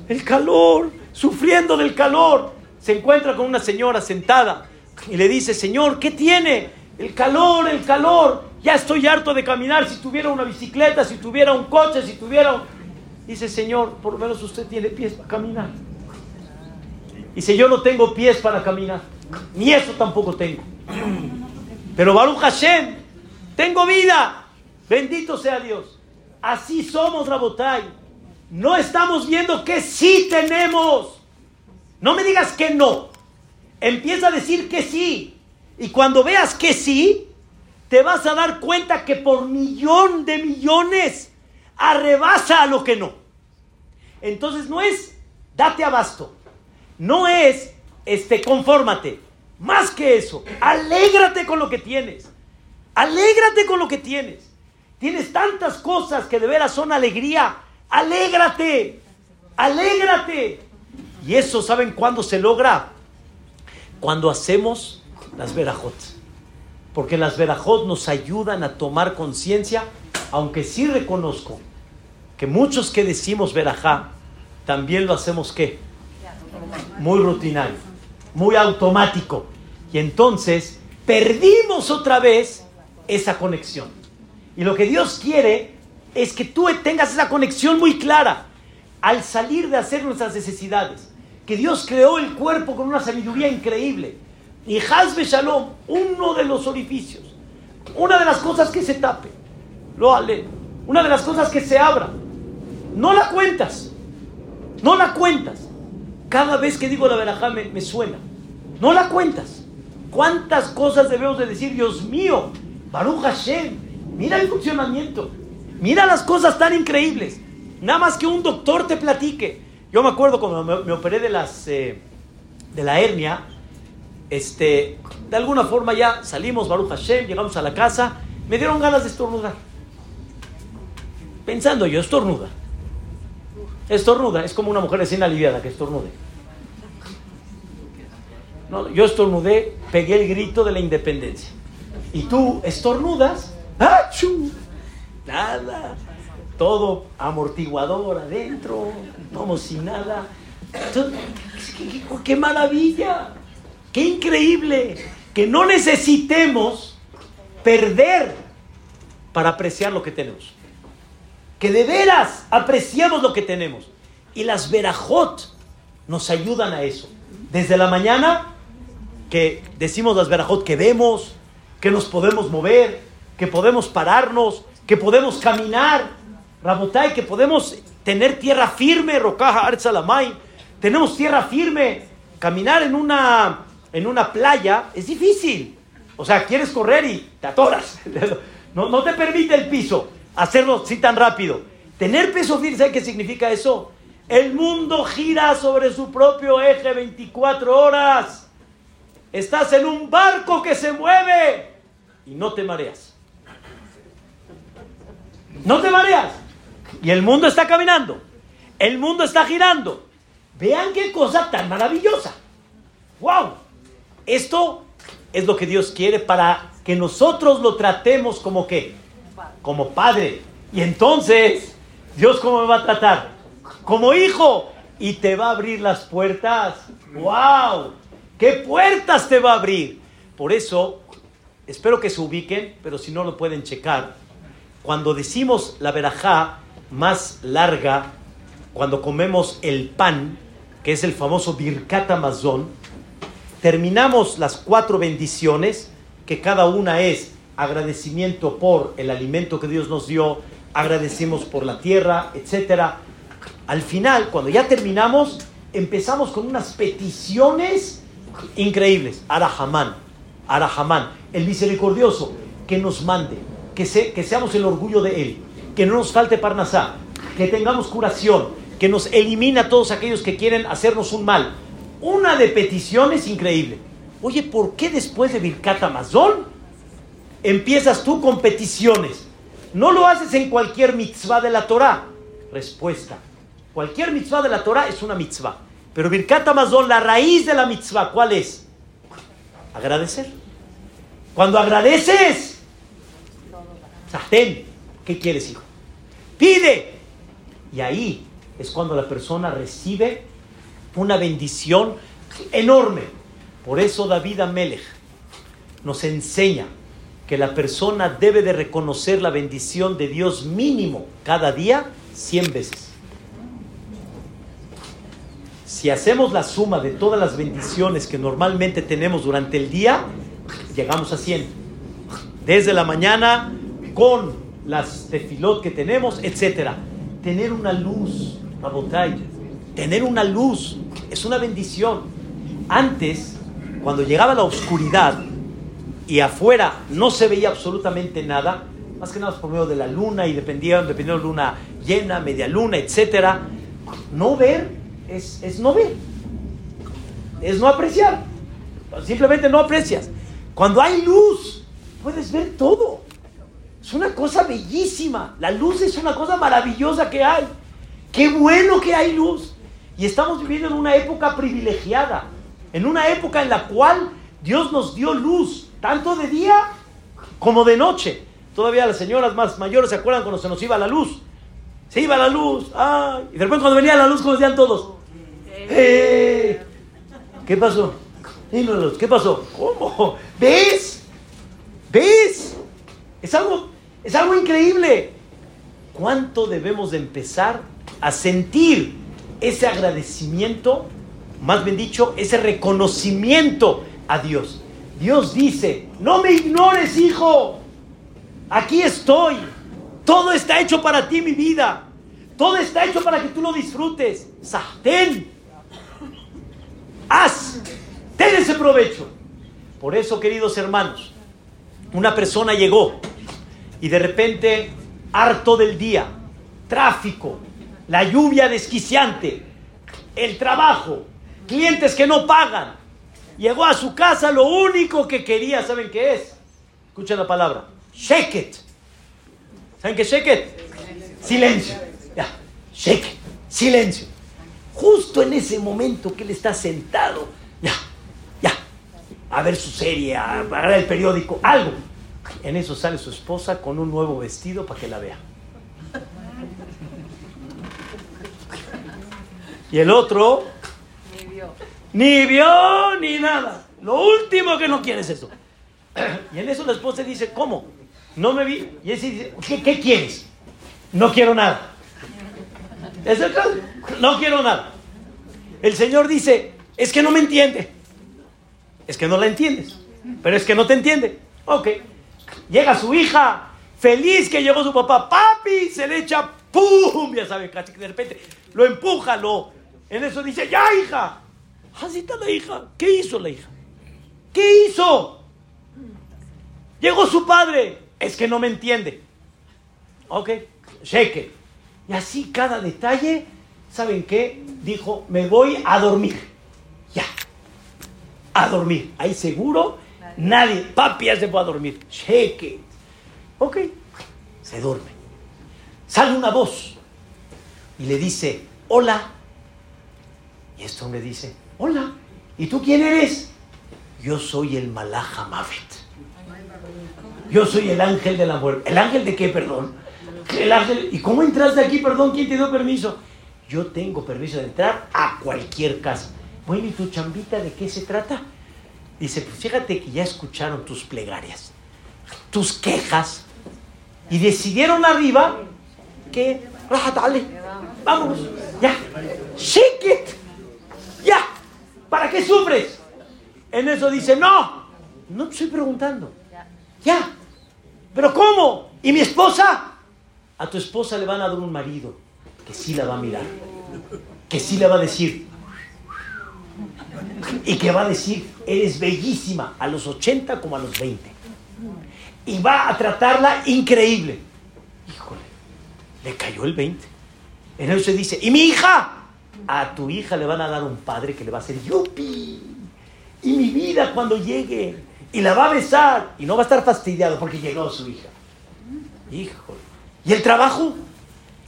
S1: el calor, sufriendo del calor. Se encuentra con una señora sentada y le dice, Señor, ¿qué tiene? El calor, el calor. Ya estoy harto de caminar. Si tuviera una bicicleta, si tuviera un coche, si tuviera. Dice, Señor, por lo menos usted tiene pies para caminar. Dice, yo no tengo pies para caminar. Ni eso tampoco tengo. Pero Baruch Hashem, tengo vida. Bendito sea Dios. Así somos, Rabotai. No estamos viendo que sí tenemos. No me digas que no. Empieza a decir que sí. Y cuando veas que sí, te vas a dar cuenta que por millón de millones arrebasa a lo que no. Entonces no es date abasto, no es este confórmate, más que eso, alégrate con lo que tienes. Alégrate con lo que tienes. Tienes tantas cosas que de veras son alegría. Alégrate. Alégrate. Y eso, ¿saben cuándo se logra? Cuando hacemos las verajot. Porque las verajot nos ayudan a tomar conciencia, aunque sí reconozco que muchos que decimos verajá, también lo hacemos qué? Muy rutinario, muy automático. Y entonces perdimos otra vez esa conexión. Y lo que Dios quiere es que tú tengas esa conexión muy clara al salir de hacer nuestras necesidades. Que Dios creó el cuerpo con una sabiduría increíble. Y Hazbe Shalom, uno de los orificios, una de las cosas que se tape, lo una de las cosas que se abra, no la cuentas, no la cuentas. Cada vez que digo la verajá me, me suena, no la cuentas. ¿Cuántas cosas debemos de decir, Dios mío? Baruch Hashem, mira el funcionamiento, mira las cosas tan increíbles. Nada más que un doctor te platique. Yo me acuerdo cuando me, operé de las eh, de la hernia, este, de alguna forma ya salimos, Baruch Hashem, llegamos a la casa, me dieron ganas de estornudar. Pensando yo, estornuda. Estornuda, es como una mujer recién aliviada que estornude. Yo estornudé, pegué el grito de la independencia. Y tú estornudas, ¡achú! Nada. Todo amortiguador adentro, como sin nada. ¿Qué, qué maravilla! ¡Qué increíble! Que no necesitemos perder para apreciar lo que tenemos. Que de veras apreciamos lo que tenemos. Y las verajot nos ayudan a eso. Desde la mañana que decimos las verajot que vemos, que nos podemos mover, que podemos pararnos, que podemos caminar, Rabotay, que podemos tener tierra firme, Rocaja Arzalamay, tenemos tierra firme, caminar en una, en una playa es difícil. O sea, quieres correr y te atoras. No, no te permite el piso hacerlo así tan rápido. Tener peso firme, ¿sabe qué significa eso? El mundo gira sobre su propio eje 24 horas. Estás en un barco que se mueve y no te mareas. No te mareas. Y el mundo está caminando. El mundo está girando. Vean qué cosa tan maravillosa. ¡Wow! Esto es lo que Dios quiere para que nosotros lo tratemos como que, como padre. Y entonces, Dios cómo me va a tratar? Como hijo. Y te va a abrir las puertas. ¡Wow! ¿Qué puertas te va a abrir? Por eso, espero que se ubiquen, pero si no lo pueden checar. Cuando decimos la verajá más larga, cuando comemos el pan, que es el famoso Birkat Amazon, terminamos las cuatro bendiciones, que cada una es agradecimiento por el alimento que Dios nos dio, agradecemos por la tierra, etc. Al final, cuando ya terminamos, empezamos con unas peticiones increíbles. Arahamán, Arahamán, el misericordioso, que nos mande, que, que seamos el orgullo de Él, que no nos falte Parnasá, que tengamos curación, que nos elimine a todos aquellos que quieren hacernos un mal. Una de peticiones increíble. Oye, ¿por qué después de Birkat Amazon empiezas tú con peticiones? No lo haces en cualquier mitzvah de la Torah. Respuesta. Cualquier mitzvah de la Torah es una mitzvah. Pero Birkat Amazon, la raíz de la mitzvah, ¿cuál es? Agradecer. Cuando agradeces, ten, ¿qué quieres, hijo? Pide. Y ahí es cuando la persona recibe una bendición enorme. Por eso David Amelech nos enseña que la persona debe de reconocer la bendición de Dios mínimo cada día 100 veces. Si hacemos la suma de todas las bendiciones que normalmente tenemos durante el día, llegamos a 100. Desde la mañana, con las tefilot que tenemos, etc. Tener una luz, Rabotay, tener una luz es una bendición. Antes, cuando llegaba la oscuridad y afuera no se veía absolutamente nada, más que nada por medio de la luna y dependiendo, dependiendo de luna llena, media luna, etcétera, no ver es, es no ver. Es no apreciar. Simplemente no aprecias. Cuando hay luz, puedes ver todo. Es una cosa bellísima. La luz es una cosa maravillosa que hay. Qué bueno que hay luz. Y estamos viviendo en una época privilegiada. En una época en la cual Dios nos dio luz, tanto de día como de noche. Todavía las señoras más mayores se acuerdan cuando se nos iba la luz. Se iba la luz. Ay. Y de repente cuando venía la luz, como decían todos. ¡Eh! ¿Qué pasó? ¿Qué pasó? ¿Cómo? ¿Ves? ¿Ves? Es algo, es algo increíble. ¿Cuánto debemos de empezar a sentir ese agradecimiento, más bien dicho, ese reconocimiento a Dios? Dios dice, no me ignores, hijo. Aquí estoy. Todo está hecho para ti, mi vida. Todo está hecho para que tú lo disfrutes. Sahten. Haz. Ten ese provecho. Por eso, queridos hermanos, una persona llegó y de repente, harto del día, tráfico, la lluvia desquiciante, el trabajo, clientes que no pagan, llegó a su casa, lo único que quería, ¿saben qué es? Escuchen la palabra, shake it. ¿Saben qué es shake it? Silencio. Ya, shake it. Silencio. Justo en ese momento que él está sentado, ya, ya, a ver su serie, a ver el periódico, algo. En eso sale su esposa con un nuevo vestido para que la vea. Y el otro ni vio ni nada. Lo último que no quiere es eso. Y en eso la esposa dice, ¿cómo? No me vi. Y él dice, ¿qué, quieres? No quiero nada. ¿Es el caso? No quiero nada. El Señor dice, es que no me entiende. Es que no la entiendes. Pero es que no te entiende. Ok. Llega su hija, feliz que llegó su papá. Papi, se le echa, ¡pum! Ya saben, casi que de repente lo empuja, lo... En eso dice, ya hija. Así está la hija. ¿Qué hizo la hija? ¿Qué hizo? Llegó su padre. Es que no me entiende. Ok, shake Y así cada detalle, ¿saben qué? Dijo, me voy a dormir. Ya. A dormir. Ahí seguro nadie. Papi ya se fue a dormir. Shake Ok. Se duerme. Sale una voz y le dice, hola. Y este hombre dice, hola, ¿y tú quién eres? Yo soy el Malaja Mavet. Yo soy el ángel de la muerte. ¿El ángel de qué, perdón? El ángel. ¿Y cómo entraste aquí, perdón? ¿Quién te dio permiso? Yo tengo permiso de entrar a cualquier casa. Bueno, ¿y tu chambita de qué se trata? Dice, pues fíjate que ya escucharon tus plegarias, tus quejas, y decidieron arriba que, dale, vamos, ya, shake it, ya, ¿para qué sufres? En eso dice, no, no te estoy preguntando, ya, pero ¿cómo? ¿Y mi esposa? A tu esposa le van a dar un marido que sí la va a mirar, que sí le va a decir, y que va a decir, eres bellísima a los 80 como a los 20. Y va a tratarla increíble. Híjole, le cayó el 20. En eso se dice, ¿y mi hija? A tu hija le van a dar un padre que le va a hacer yupi. Y mi vida cuando llegue. Y la va a besar. Y no va a estar fastidiado porque llegó su hija. Híjole. ¿Y el trabajo?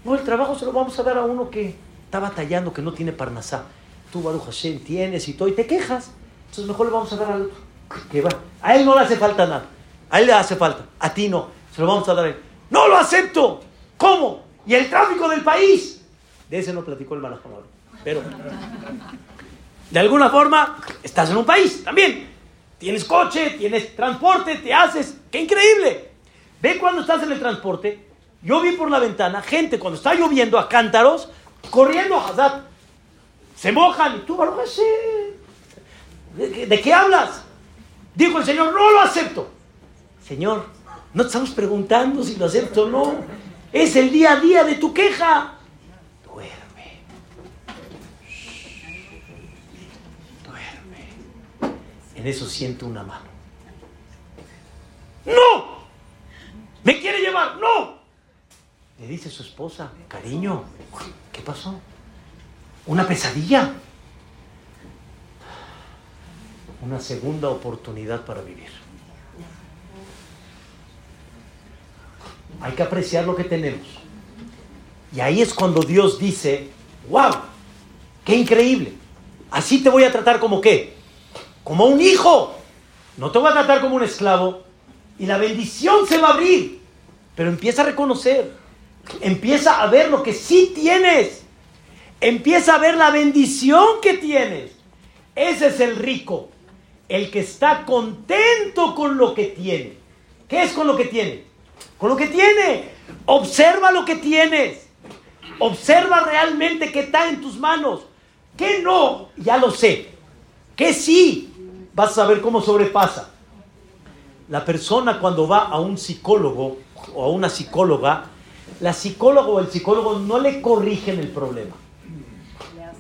S1: No, el trabajo se lo vamos a dar a uno que está batallando, que no tiene parnasá tú Baruch Hashem tienes y todo, y te quejas. Entonces mejor le vamos a dar al que va. A él no le hace falta nada. A él le hace falta. A ti no. Se lo vamos a dar a él. ¡No lo acepto! ¿Cómo? ¿Y el tráfico del país? De ese no platicó el Malajonor. Pero, de alguna forma, estás en un país también. Tienes coche, tienes transporte, te haces. ¡Qué increíble! Ve cuando estás en el transporte. Yo vi por la ventana gente cuando está lloviendo a cántaros corriendo a Hazat se mojan y tú, Baruch ¿De, ¿De qué hablas? Dijo el Señor, no lo acepto. Señor, no te estamos preguntando si lo acepto o no. Es el día a día de tu queja. Duerme. Duerme. En eso siento una mano. ¡No! ¿Me quiere llevar? ¡No! Le dice su esposa, cariño, ¿qué pasó? una pesadilla. Una segunda oportunidad para vivir. Hay que apreciar lo que tenemos. Y ahí es cuando Dios dice, wow, qué increíble. Así te voy a tratar como qué? Como un hijo. No te voy a tratar como un esclavo. Y la bendición se va a abrir. Pero empieza a reconocer. Empieza a ver lo que sí tienes. Empieza a ver la bendición que tienes. Ese es el rico. El que está contento con lo que tiene. ¿Qué es con lo que tiene? Con lo que tiene. Observa lo que tienes. Observa realmente qué está en tus manos. ¿Qué no? Ya lo sé. ¿Qué sí? Vas a saber cómo sobrepasa. La persona cuando va a un psicólogo o a una psicóloga, la psicóloga o el psicólogo no le corrigen el problema.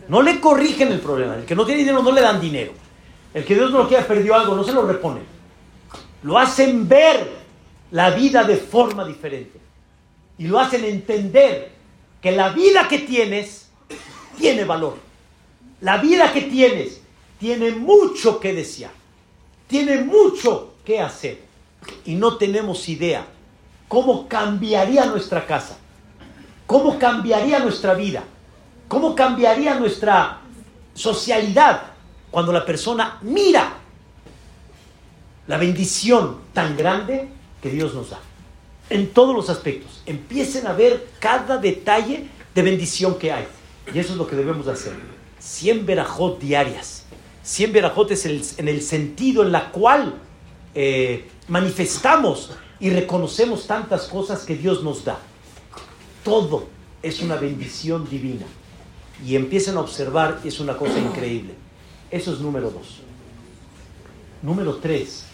S1: No le corrigen el problema. El que no tiene dinero no le dan dinero. El que Dios no lo quiera perdió algo, no se lo repone. Lo hacen ver la vida de forma diferente. Y lo hacen entender que la vida que tienes tiene valor. La vida que tienes tiene mucho que desear. Tiene mucho que hacer. Y no tenemos idea cómo cambiaría nuestra casa. Cómo cambiaría nuestra vida. Cómo cambiaría nuestra socialidad cuando la persona mira la bendición tan grande que Dios nos da. En todos los aspectos. Empiecen a ver cada detalle de bendición que hay. Y eso es lo que debemos hacer. 100 verajot diarias. 100 verajot es en el sentido en la cual eh, manifestamos y reconocemos tantas cosas que Dios nos da. Todo es una bendición divina. Y empiecen a observar, es una cosa increíble. Eso es número dos. Número tres.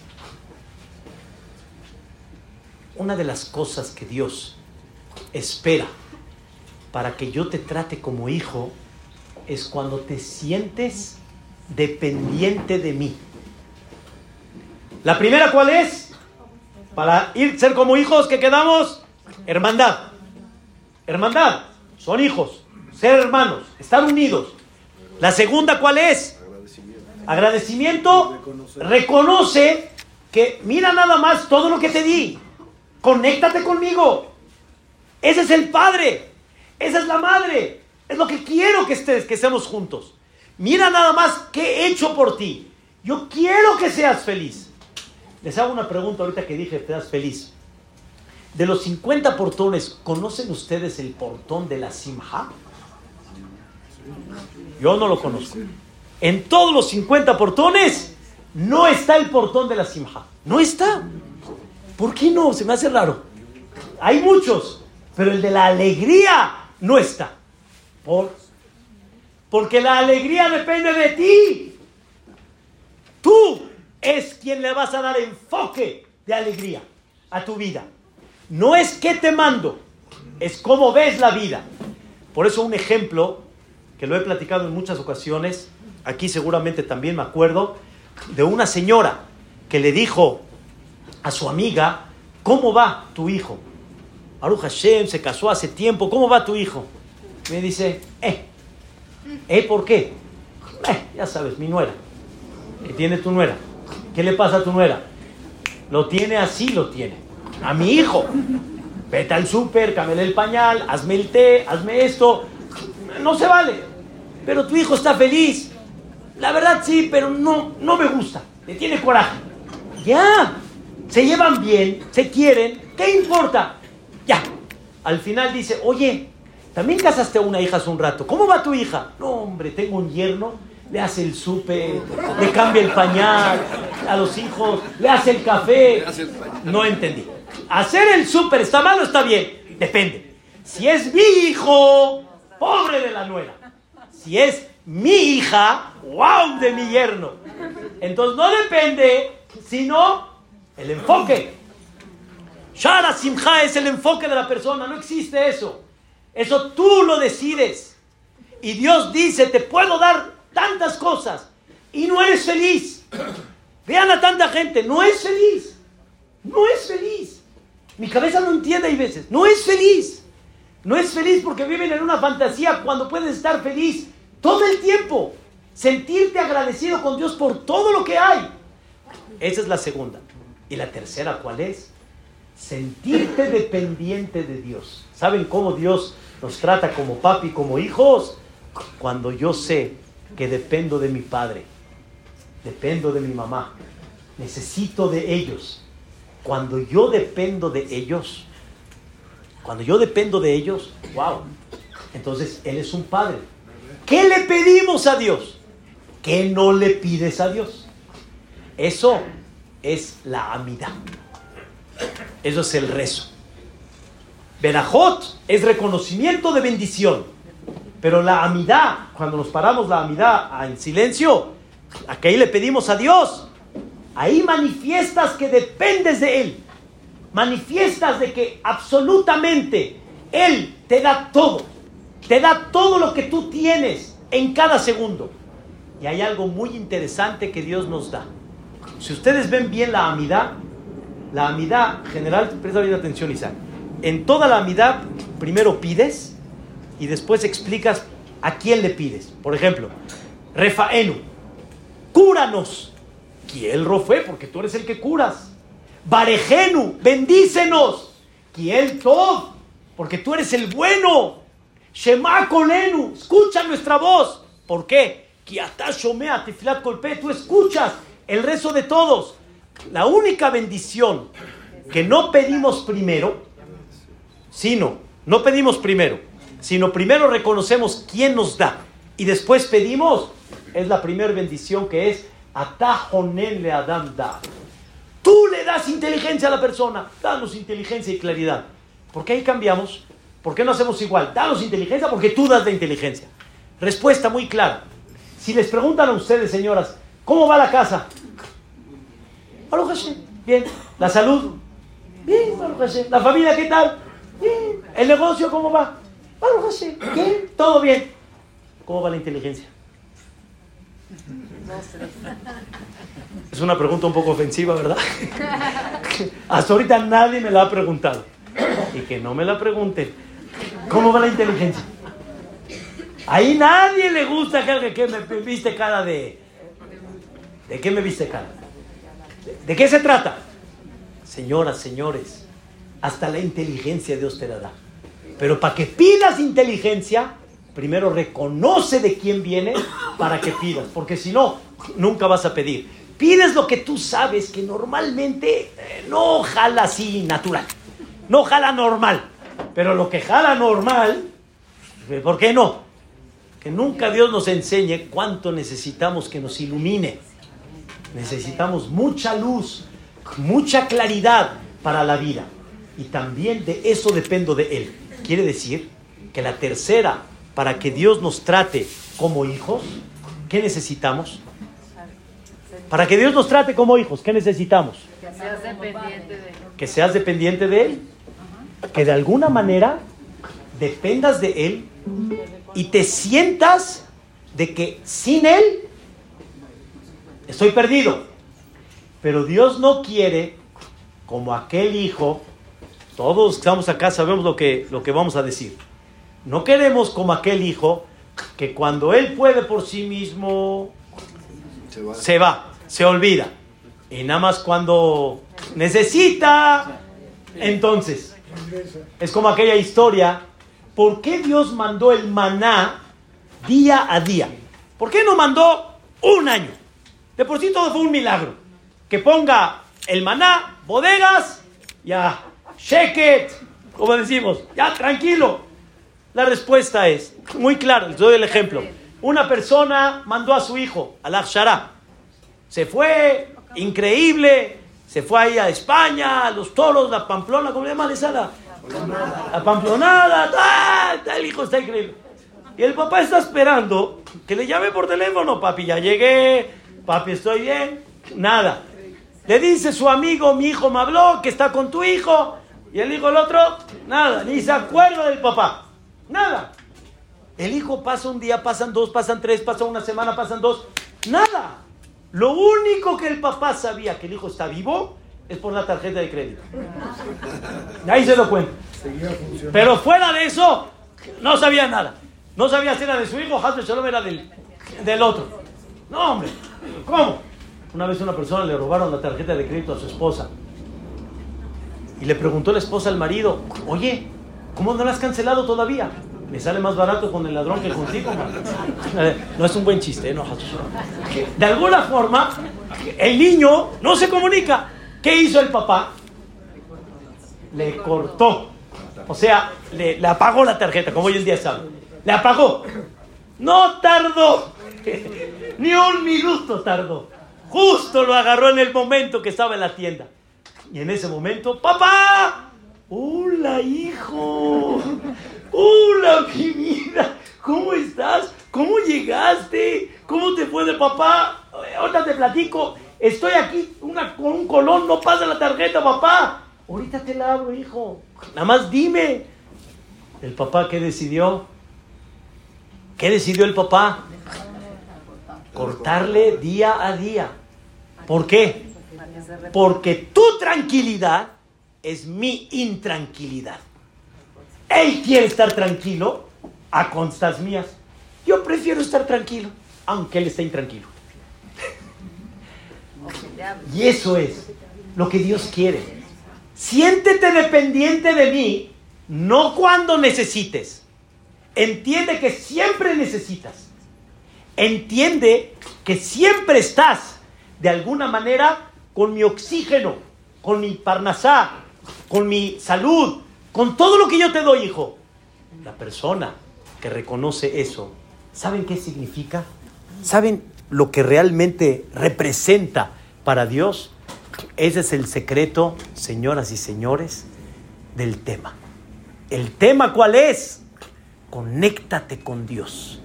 S1: Una de las cosas que Dios espera para que yo te trate como hijo es cuando te sientes dependiente de mí. La primera, ¿cuál es? Para ir ser como hijos que quedamos, hermandad. Hermandad, son hijos, ser hermanos, estar unidos. La segunda, ¿cuál es? Agradecimiento. Reconoce que mira nada más todo lo que te di. Conéctate conmigo. Ese es el padre. Esa es la madre. Es lo que quiero que estés, que estemos juntos. Mira nada más qué he hecho por ti. Yo quiero que seas feliz. Les hago una pregunta ahorita que dije, te das feliz. De los 50 portones, ¿conocen ustedes el portón de la Simha? Yo no lo conozco. En todos los 50 portones no está el portón de la Simha. No está. ¿Por qué no? Se me hace raro. Hay muchos, pero el de la alegría no está. ¿Por? Porque la alegría depende de ti. Tú es quien le vas a dar enfoque de alegría a tu vida. No es que te mando, es cómo ves la vida. Por eso un ejemplo que lo he platicado en muchas ocasiones, aquí seguramente también me acuerdo, de una señora que le dijo a su amiga, ¿cómo va tu hijo? Aruch Hashem se casó hace tiempo, ¿cómo va tu hijo? Me dice, eh, ¿eh por qué? Eh, ya sabes, mi nuera. ¿Qué tiene tu nuera? ¿Qué le pasa a tu nuera? Lo tiene así, lo tiene. A mi hijo. Vete al súper, cámele el pañal, hazme el té, hazme esto. No se vale. Pero tu hijo está feliz. La verdad sí, pero no, no me gusta. Le tiene coraje. Ya. Se llevan bien, se quieren. ¿Qué importa? Ya. Al final dice, oye, también casaste a una hija hace un rato. ¿Cómo va tu hija? No, hombre, tengo un yerno. Le hace el súper, le cambia el pañal a los hijos, le hace el café. No entendí. ¿Hacer el súper está mal o está bien? Depende. Si es mi hijo, pobre de la nuera. Si es mi hija, wow de mi yerno. Entonces no depende, sino el enfoque. Shara Simcha es el enfoque de la persona, no existe eso. Eso tú lo decides. Y Dios dice, te puedo dar tantas cosas y no eres feliz. Vean a tanta gente, no es feliz. No es feliz. Mi cabeza no entiende hay veces. No es feliz. No es feliz porque viven en una fantasía cuando puedes estar feliz Todo el tiempo. Sentirte agradecido con Dios por todo lo que hay. Esa es la segunda. ¿Y la tercera cuál es? Sentirte dependiente de Dios. ¿Saben cómo Dios nos trata como papi, como hijos? Cuando yo sé que dependo de mi padre, dependo de mi mamá, necesito de ellos. Cuando yo dependo de ellos, cuando yo dependo de ellos, wow, entonces Él es un padre. ¿Qué le pedimos a Dios? ¿Qué no le pides a Dios? Eso es la amidad. Eso es el rezo. Berajot es reconocimiento de bendición. Pero la amidad, cuando nos paramos la amidad en silencio, ahí le pedimos a Dios. Ahí manifiestas que dependes de Él. Manifiestas de que absolutamente Él te da todo. Te da todo lo que tú tienes en cada segundo. Y hay algo muy interesante que Dios nos da. Si ustedes ven bien la amidad, la amidad general, presta bien atención Isaac. En toda la amidad, primero pides y después explicas a quién le pides. Por ejemplo, Refaenu, cúranos. ¿Quién lo fue? Porque tú eres el que curas. Barejenu, bendícenos. ¿Quién Tov? Porque tú eres el bueno. Shema Kolenu, escucha nuestra voz. ¿Por qué? Tú escuchas el rezo de todos. La única bendición que no pedimos primero, sino, no pedimos primero, sino primero reconocemos quién nos da y después pedimos, es la primera bendición que es le Adam da. Tú le das inteligencia a la persona, danos inteligencia y claridad. ¿Por qué ahí cambiamos? ¿Por qué no hacemos igual? Danos inteligencia porque tú das la inteligencia. Respuesta muy clara. Si les preguntan a ustedes, señoras, ¿cómo va la casa? Bien. ¿La salud? Bien, ¿La familia qué tal? Bien. ¿El negocio cómo va? Bien, todo bien. ¿Cómo va la inteligencia? Es una pregunta un poco ofensiva, ¿verdad? Hasta ahorita nadie me la ha preguntado. Y que no me la pregunten. ¿Cómo va la inteligencia? Ahí nadie le gusta que, que me viste cara de... ¿De qué me viste cara? ¿De, qué se trata? Señoras, señores, hasta la inteligencia Dios te la da. Pero para que pidas inteligencia, primero reconoce de quién viene para que pidas, porque si no, nunca vas a pedir. Pides lo que tú sabes que normalmente eh, no jala así natural, no jala normal, pero lo que jala normal, ¿por qué no? Que nunca Dios nos enseñe cuánto necesitamos que nos ilumine. Necesitamos mucha luz, mucha claridad para la vida. Y también de eso dependo de Él. Quiere decir que la tercera, para que Dios nos trate como hijos, ¿qué necesitamos? Para que Dios nos trate como hijos, ¿qué necesitamos? Que seas dependiente de Él. Que seas dependiente de Él. Que de alguna manera dependas de Él y te sientas de que sin Él estoy perdido. Pero Dios no quiere, como aquel hijo, todos que estamos acá sabemos lo que, lo que vamos a decir. No queremos como aquel hijo que cuando él puede por sí mismo se va, se, olvida. Y nada más cuando necesita, entonces. Es como aquella historia. ¿Por qué Dios mandó el maná día a día? ¿Por qué no mandó un año? De por sí todo fue un milagro. Que ponga el maná, bodegas, ya, shake it, como decimos, ya, tranquilo. La respuesta es muy clara, les doy el ejemplo. Una persona mandó a su hijo, al Akshara. Se fue, increíble, se fue ahí a España, a los toros, la Pamplona, ¿cómo le llaman esa? La, la Pamplonada, el hijo está increíble. Y el papá está esperando que le llame por teléfono, papi, ya llegué, papi, estoy bien, nada. Le dice su amigo, mi hijo me habló, que está con tu hijo, y el hijo el otro, nada, ni se acuerda del papá, nada. El hijo pasa un día, pasan dos, pasan tres, pasa una semana, pasan dos, nada. Lo único que el papá sabía que el hijo está vivo es por la tarjeta de crédito. Ahí se lo cuenta. Pero fuera de eso, no sabía nada. No sabía si era de su hijo, Hazbe Shalom era del, del otro. No, hombre, ¿cómo? Una vez una persona le robaron la tarjeta de crédito a su esposa. Y le preguntó la esposa al marido, oye, ¿cómo no la has cancelado todavía? Me sale más barato con el ladrón que contigo. No es un buen chiste, ¿no? De alguna forma, el niño no se comunica. ¿Qué hizo el papá? Le cortó. O sea, le, le apagó la tarjeta, como hoy en día sabe. Le apagó. No tardó. Ni un minuto tardó. Justo lo agarró en el momento que estaba en la tienda. Y en ese momento, ¡papá! ¡Hola, hijo! ¡Hola, mi vida! ¿Cómo estás? ¿Cómo llegaste? ¿Cómo te fue de papá? Ahorita te platico. Estoy aquí una, con un colón, no pasa la tarjeta, papá. Ahorita te la abro, hijo. Nada más dime. ¿El papá qué decidió? ¿Qué decidió el papá? Cortarle día a día. ¿Por qué? Porque tu tranquilidad es mi intranquilidad. Él quiere estar tranquilo a constas mías. Yo prefiero estar tranquilo, aunque él esté intranquilo. Y eso es lo que Dios quiere. Siéntete dependiente de mí, no cuando necesites. Entiende que siempre necesitas. Entiende que siempre estás, de alguna manera, con mi oxígeno, con mi parnasá, con mi salud, con todo lo que yo te doy, hijo. La persona que reconoce eso, ¿saben qué significa? ¿Saben lo que realmente representa para Dios? Ese es el secreto, señoras y señores, del tema. ¿El tema cuál es? Conéctate con Dios.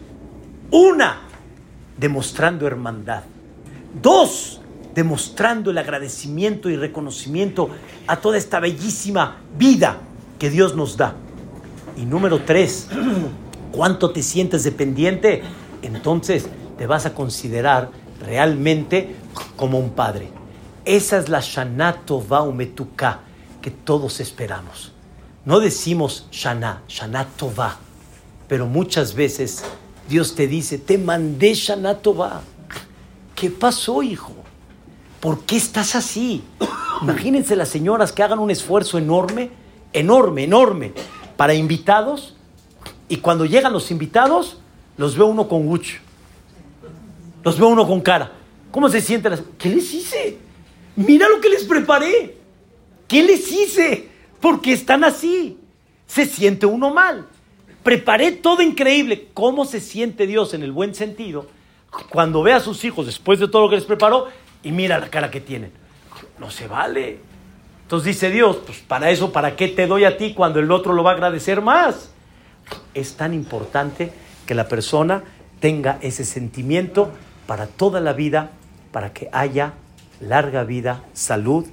S1: Una, demostrando hermandad. Dos, demostrando el agradecimiento y reconocimiento a toda esta bellísima vida que Dios nos da. Y número tres, ¿cuánto te sientes dependiente? Entonces te vas a considerar realmente como un padre. Esa es la Shana Tova que todos esperamos. No decimos Shana, Shana Tova, pero muchas veces Dios te dice, te mandé Shana Tova. ¿Qué pasó, hijo? ¿Por qué estás así? Imagínense las señoras que hagan un esfuerzo enorme, enorme, enorme, para invitados, y cuando llegan los invitados, los ve uno con gucho, los ve uno con cara. ¿Cómo se sienten? Las... ¿Qué les hice? Mira lo que les preparé. ¿Qué les hice? Porque están así. Se siente uno mal. Preparé todo increíble. ¿Cómo se siente Dios en el buen sentido? Cuando ve a sus hijos después de todo lo que les preparó y mira la cara que tienen. No se vale. Entonces dice Dios, pues para eso, ¿para qué te doy a ti cuando el otro lo va a agradecer más? Es tan importante que la persona tenga ese sentimiento para toda la vida, para que haya larga vida, salud